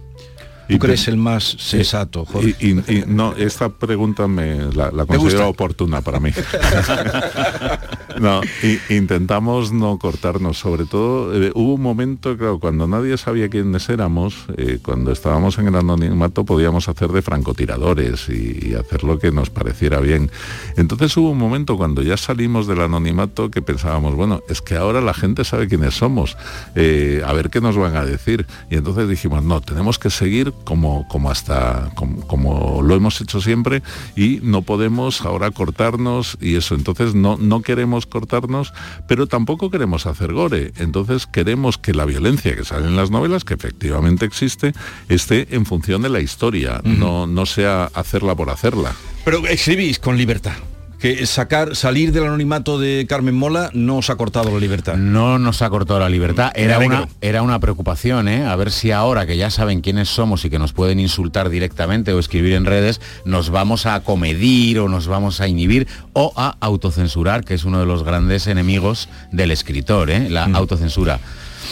¿Tú Y crees el más sensato, Jorge? Y, y- y no, esta pregunta me la, considero oportuna para mí. no, intentamos no cortarnos, sobre todo eh, hubo un momento, claro, cuando nadie sabía quiénes éramos, eh, cuando estábamos en el anonimato podíamos hacer de francotiradores y, y hacer lo que nos pareciera bien. Entonces hubo un momento cuando ya salimos del anonimato que pensábamos, bueno, es que ahora la gente sabe quiénes somos, eh, a ver qué nos van a decir. Y entonces dijimos, no, tenemos que seguir como, como hasta, como, como lo hemos hecho siempre y no podemos ahora cortarnos y eso. Entonces no, no queremos cortarnos, pero tampoco queremos hacer gore. Entonces queremos que la violencia que sale en las novelas, que efectivamente existe, esté en función de la historia, no, no sea hacerla por hacerla. Pero escribís con libertad. Que sacar, salir del anonimato de Carmen Mola no os ha cortado la libertad. No nos ha cortado la libertad. Era una, era una preocupación, ¿eh? A ver si ahora que ya saben quiénes somos y que nos pueden insultar directamente o escribir en redes, nos vamos a comedir o nos vamos a inhibir o a autocensurar, que es uno de los grandes enemigos del escritor, ¿eh? La autocensura.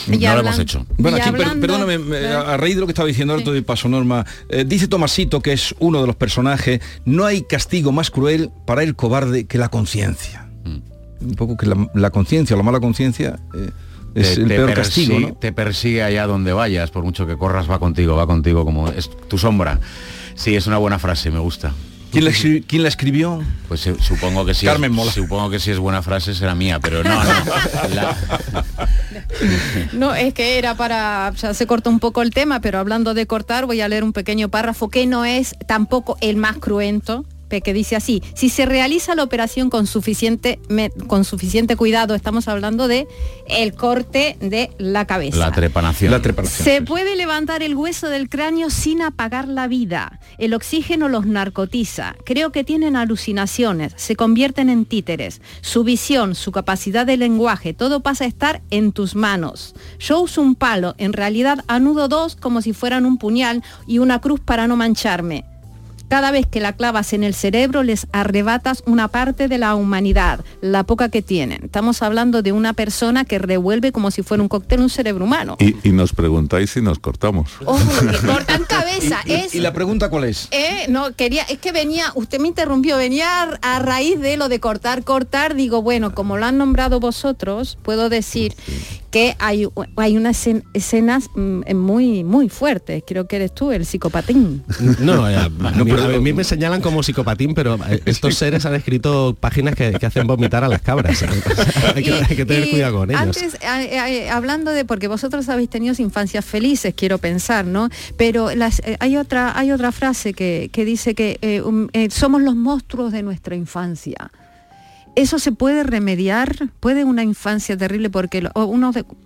Y no lo hemos hecho. Bueno, aquí, per- perdóname, me- a raíz de lo que estaba diciendo Alto de Paso Norma, eh, dice Tomasito, que es uno de los personajes, no hay castigo más cruel para el cobarde que la conciencia. Un poco que la, la conciencia o la mala conciencia eh, es Te- el te peor persigue- castigo, ¿no? Te persigue allá donde vayas, por mucho que corras, va contigo, va contigo como es tu sombra. Sí, es una buena frase, me gusta. ¿Quién la, escri- quién la escribió? Pues eh, supongo que sí. Carmen Mola. Supongo que si es buena frase será mía, pero no, no. La- No, es que era para, o sea, se cortó un poco el tema, pero hablando de cortar, voy a leer un pequeño párrafo que no es tampoco el más cruento, que dice así, si se realiza la operación con suficiente, me- con suficiente cuidado, estamos hablando de el corte de la cabeza. la trepanación. La trepanación. Se puede levantar el hueso del cráneo sin apagar la vida. El oxígeno los narcotiza. Creo que tienen alucinaciones. Se convierten en títeres. Su visión, su capacidad de lenguaje, todo pasa a estar en tus manos. Yo uso un palo. En realidad anudo dos como si fueran un puñal y una cruz para no mancharme. Cada vez que la clavas en el cerebro les arrebatas una parte de la humanidad, la poca que tienen. Estamos hablando de una persona que revuelve como si fuera un cóctel un cerebro humano. Y, y nos preguntáis si nos cortamos. Ojo, que cortan cabeza. ¿Y, es, y la pregunta cuál es? eh, no, quería, es que venía, usted me interrumpió, venía a, raíz de lo de cortar, cortar, digo, bueno, como lo han nombrado vosotros, puedo decir que hay, hay unas escen- escenas mm, muy, muy fuertes. Creo que eres tú, el psicopatín. No, eh, a, mí, a mí me señalan como psicopatín, pero eh, estos seres han escrito páginas que, que hacen vomitar a las cabras. hay, que, hay que tener cuidado con ellos. Antes, eh, eh, hablando de, porque vosotros habéis tenido infancias felices, quiero pensar, ¿no? Pero las, hay, otra, hay otra frase que, que dice que eh, um, eh, somos los monstruos de nuestra infancia. ¿Eso se puede remediar? ¿Puede una infancia terrible? Porque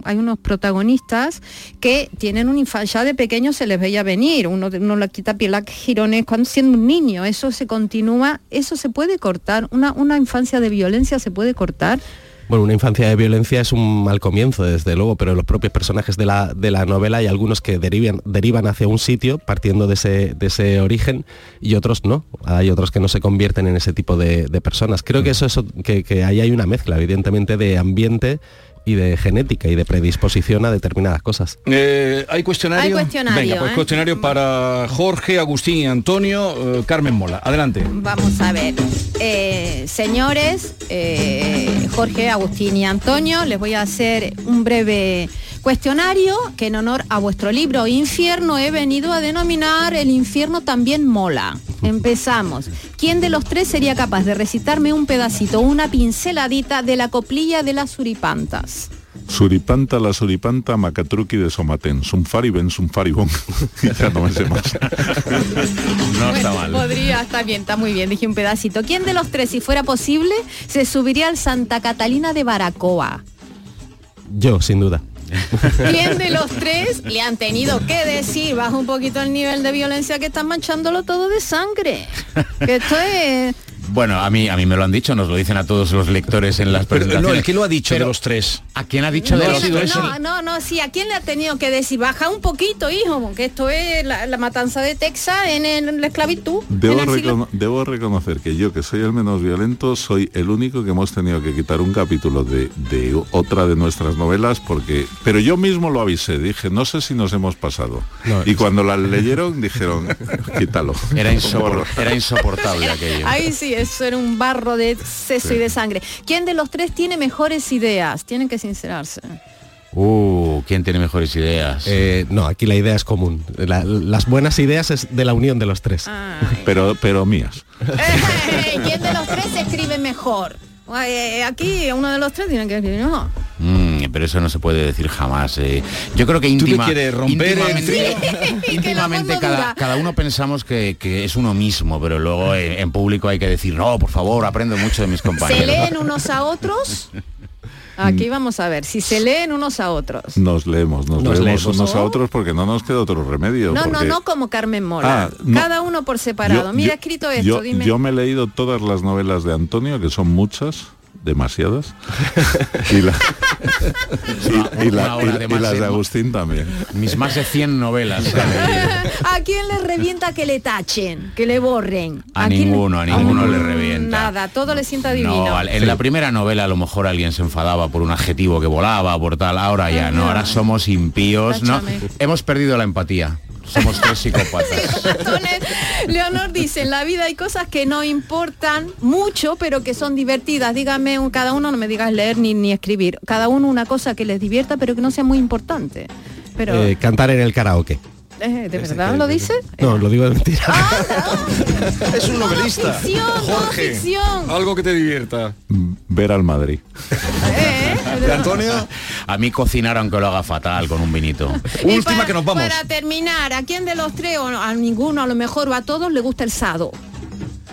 hay unos protagonistas que tienen una infancia, ya de pequeños se les veía venir, uno, uno le quita piel girones cuando siendo un niño, eso se continúa, eso se puede cortar, una, una infancia de violencia se puede cortar. Bueno, una infancia de violencia es un mal comienzo, desde luego, pero los propios personajes de la, de la novela hay algunos que derivan, derivan hacia un sitio partiendo de ese, de ese origen y otros no. Hay otros que no se convierten en ese tipo de, de personas. Creo que eso es que, que ahí hay una mezcla, evidentemente, de ambiente y de genética y de predisposición a determinadas cosas. Eh, ¿Hay cuestionario? Hay cuestionario, Venga, pues ¿eh? cuestionario para Jorge, Agustín y Antonio, eh, Carmen Mola. Adelante. Vamos a ver. Eh, señores, eh, Jorge, Agustín y Antonio, les voy a hacer un breve cuestionario que en honor a vuestro libro Infierno he venido a denominar El infierno también mola. Empezamos. ¿Quién de los tres sería capaz de recitarme un pedacito, una pinceladita de la coplilla de las suripantas? Suripanta la suripanta macatruqui de somatén. Sumfari ben sumfari bon. Y ya no me sé más. No está mal. Podría, está bien, está muy bien, dije un pedacito. ¿Quién de los tres, si fuera posible, se subiría al Santa Catalina de Baracoa? Yo, sin duda. ¿Quién de los tres le han tenido que decir, baja un poquito el nivel de violencia que están manchándolo todo de sangre? Que esto es... Bueno, a mí, a mí me lo han dicho, nos lo dicen a todos los lectores en las Pero, presentaciones. no, el que lo ha dicho Pero, de los tres. ¿A quién ha dicho de No, los ha sido tres? eso. No, no, no, sí, ¿a quién le ha tenido que decir, baja un poquito, hijo? Que esto es la, la matanza de Texas en, el- en la esclavitud. Debo, en el siglo- recono- debo reconocer que yo, que soy el menos violento, soy el único que hemos tenido que quitar un capítulo de, de otra de nuestras novelas, porque. Pero yo mismo lo avisé, dije, no sé si nos hemos pasado. No, y cuando la leyeron dijeron, quítalo. Era, insopor- era insoportable aquello. Ahí sí, eso era un barro de seso y de sangre. ¿Quién de los tres tiene mejores ideas? Tienen que sincerarse. Uh, ¿quién tiene mejores ideas? Eh, no, aquí la idea es común. La- las buenas ideas es de la unión de los tres. Pero, pero mías. ¿Quién de los tres escribe mejor? Eh, Aquí uno de los tres tiene que escribir mejor. Pero eso no se puede decir jamás. eh. Yo creo que ¿Tú íntima, quieres, romper el íntimamente, Sí, íntimamente cada, cada uno pensamos que, que es uno mismo, pero luego en público hay que decir, no, por favor, aprendo mucho de mis ¿Se compañeros. leen unos a otros? Aquí vamos a ver si se leen unos a otros. Nos leemos, nos, Nos leemos leemos. unos a otros porque no nos queda otro remedio. No, no, porque- no como Carmen Mola. Ah, no. Cada uno por separado. Yo- Mira, yo- he escrito esto, yo, dime. yo me he leído todas las novelas de Antonio, que son muchas, demasiadas, y, la- y- y la- Una hora y- de y más las de Agustín también. Mis más de 100 novelas. ¿A quién le revienta que le tachen, que le borren? A ninguno, a ninguno le revienta. Nada, todo le sienta divino. No, en la primera novela a lo mejor alguien se enfadaba por un adjetivo que volaba, por tal, ahora ya no, ahora somos impíos, ¿no? Hemos perdido la empatía. Somos tres psicópatas. Leonor dice, en la vida hay cosas que no importan mucho, pero que son divertidas. Dígame, un- cada uno no me digas leer ni, ni escribir. Cada uno una cosa que les divierta, pero que no sea muy importante. Pero, Eh, cantar en el karaoke. Eh, ¿de verdad lo dice? No, lo digo de mentira. Es un novelista. ficción, todo Jorge, ficción. algo que te divierta. Ver al Madrid. ¿De Antonio? A mí cocinar aunque lo haga fatal con un vinito. Y para, Para terminar, ¿a quién de los tres o a ninguno, a lo mejor o a todos le gusta el sado?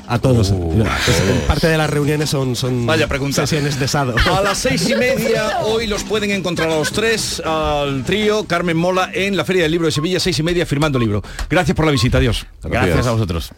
A todos. Es- Parte de las reuniones son, son Vaya pregunta. sesiones de sado. A las seis y media hoy los pueden encontrar a los tres, al trío Carmen Mola en la Feria del Libro de Sevilla, seis y media firmando libro. Gracias por la visita, adiós. Gracias a vosotros.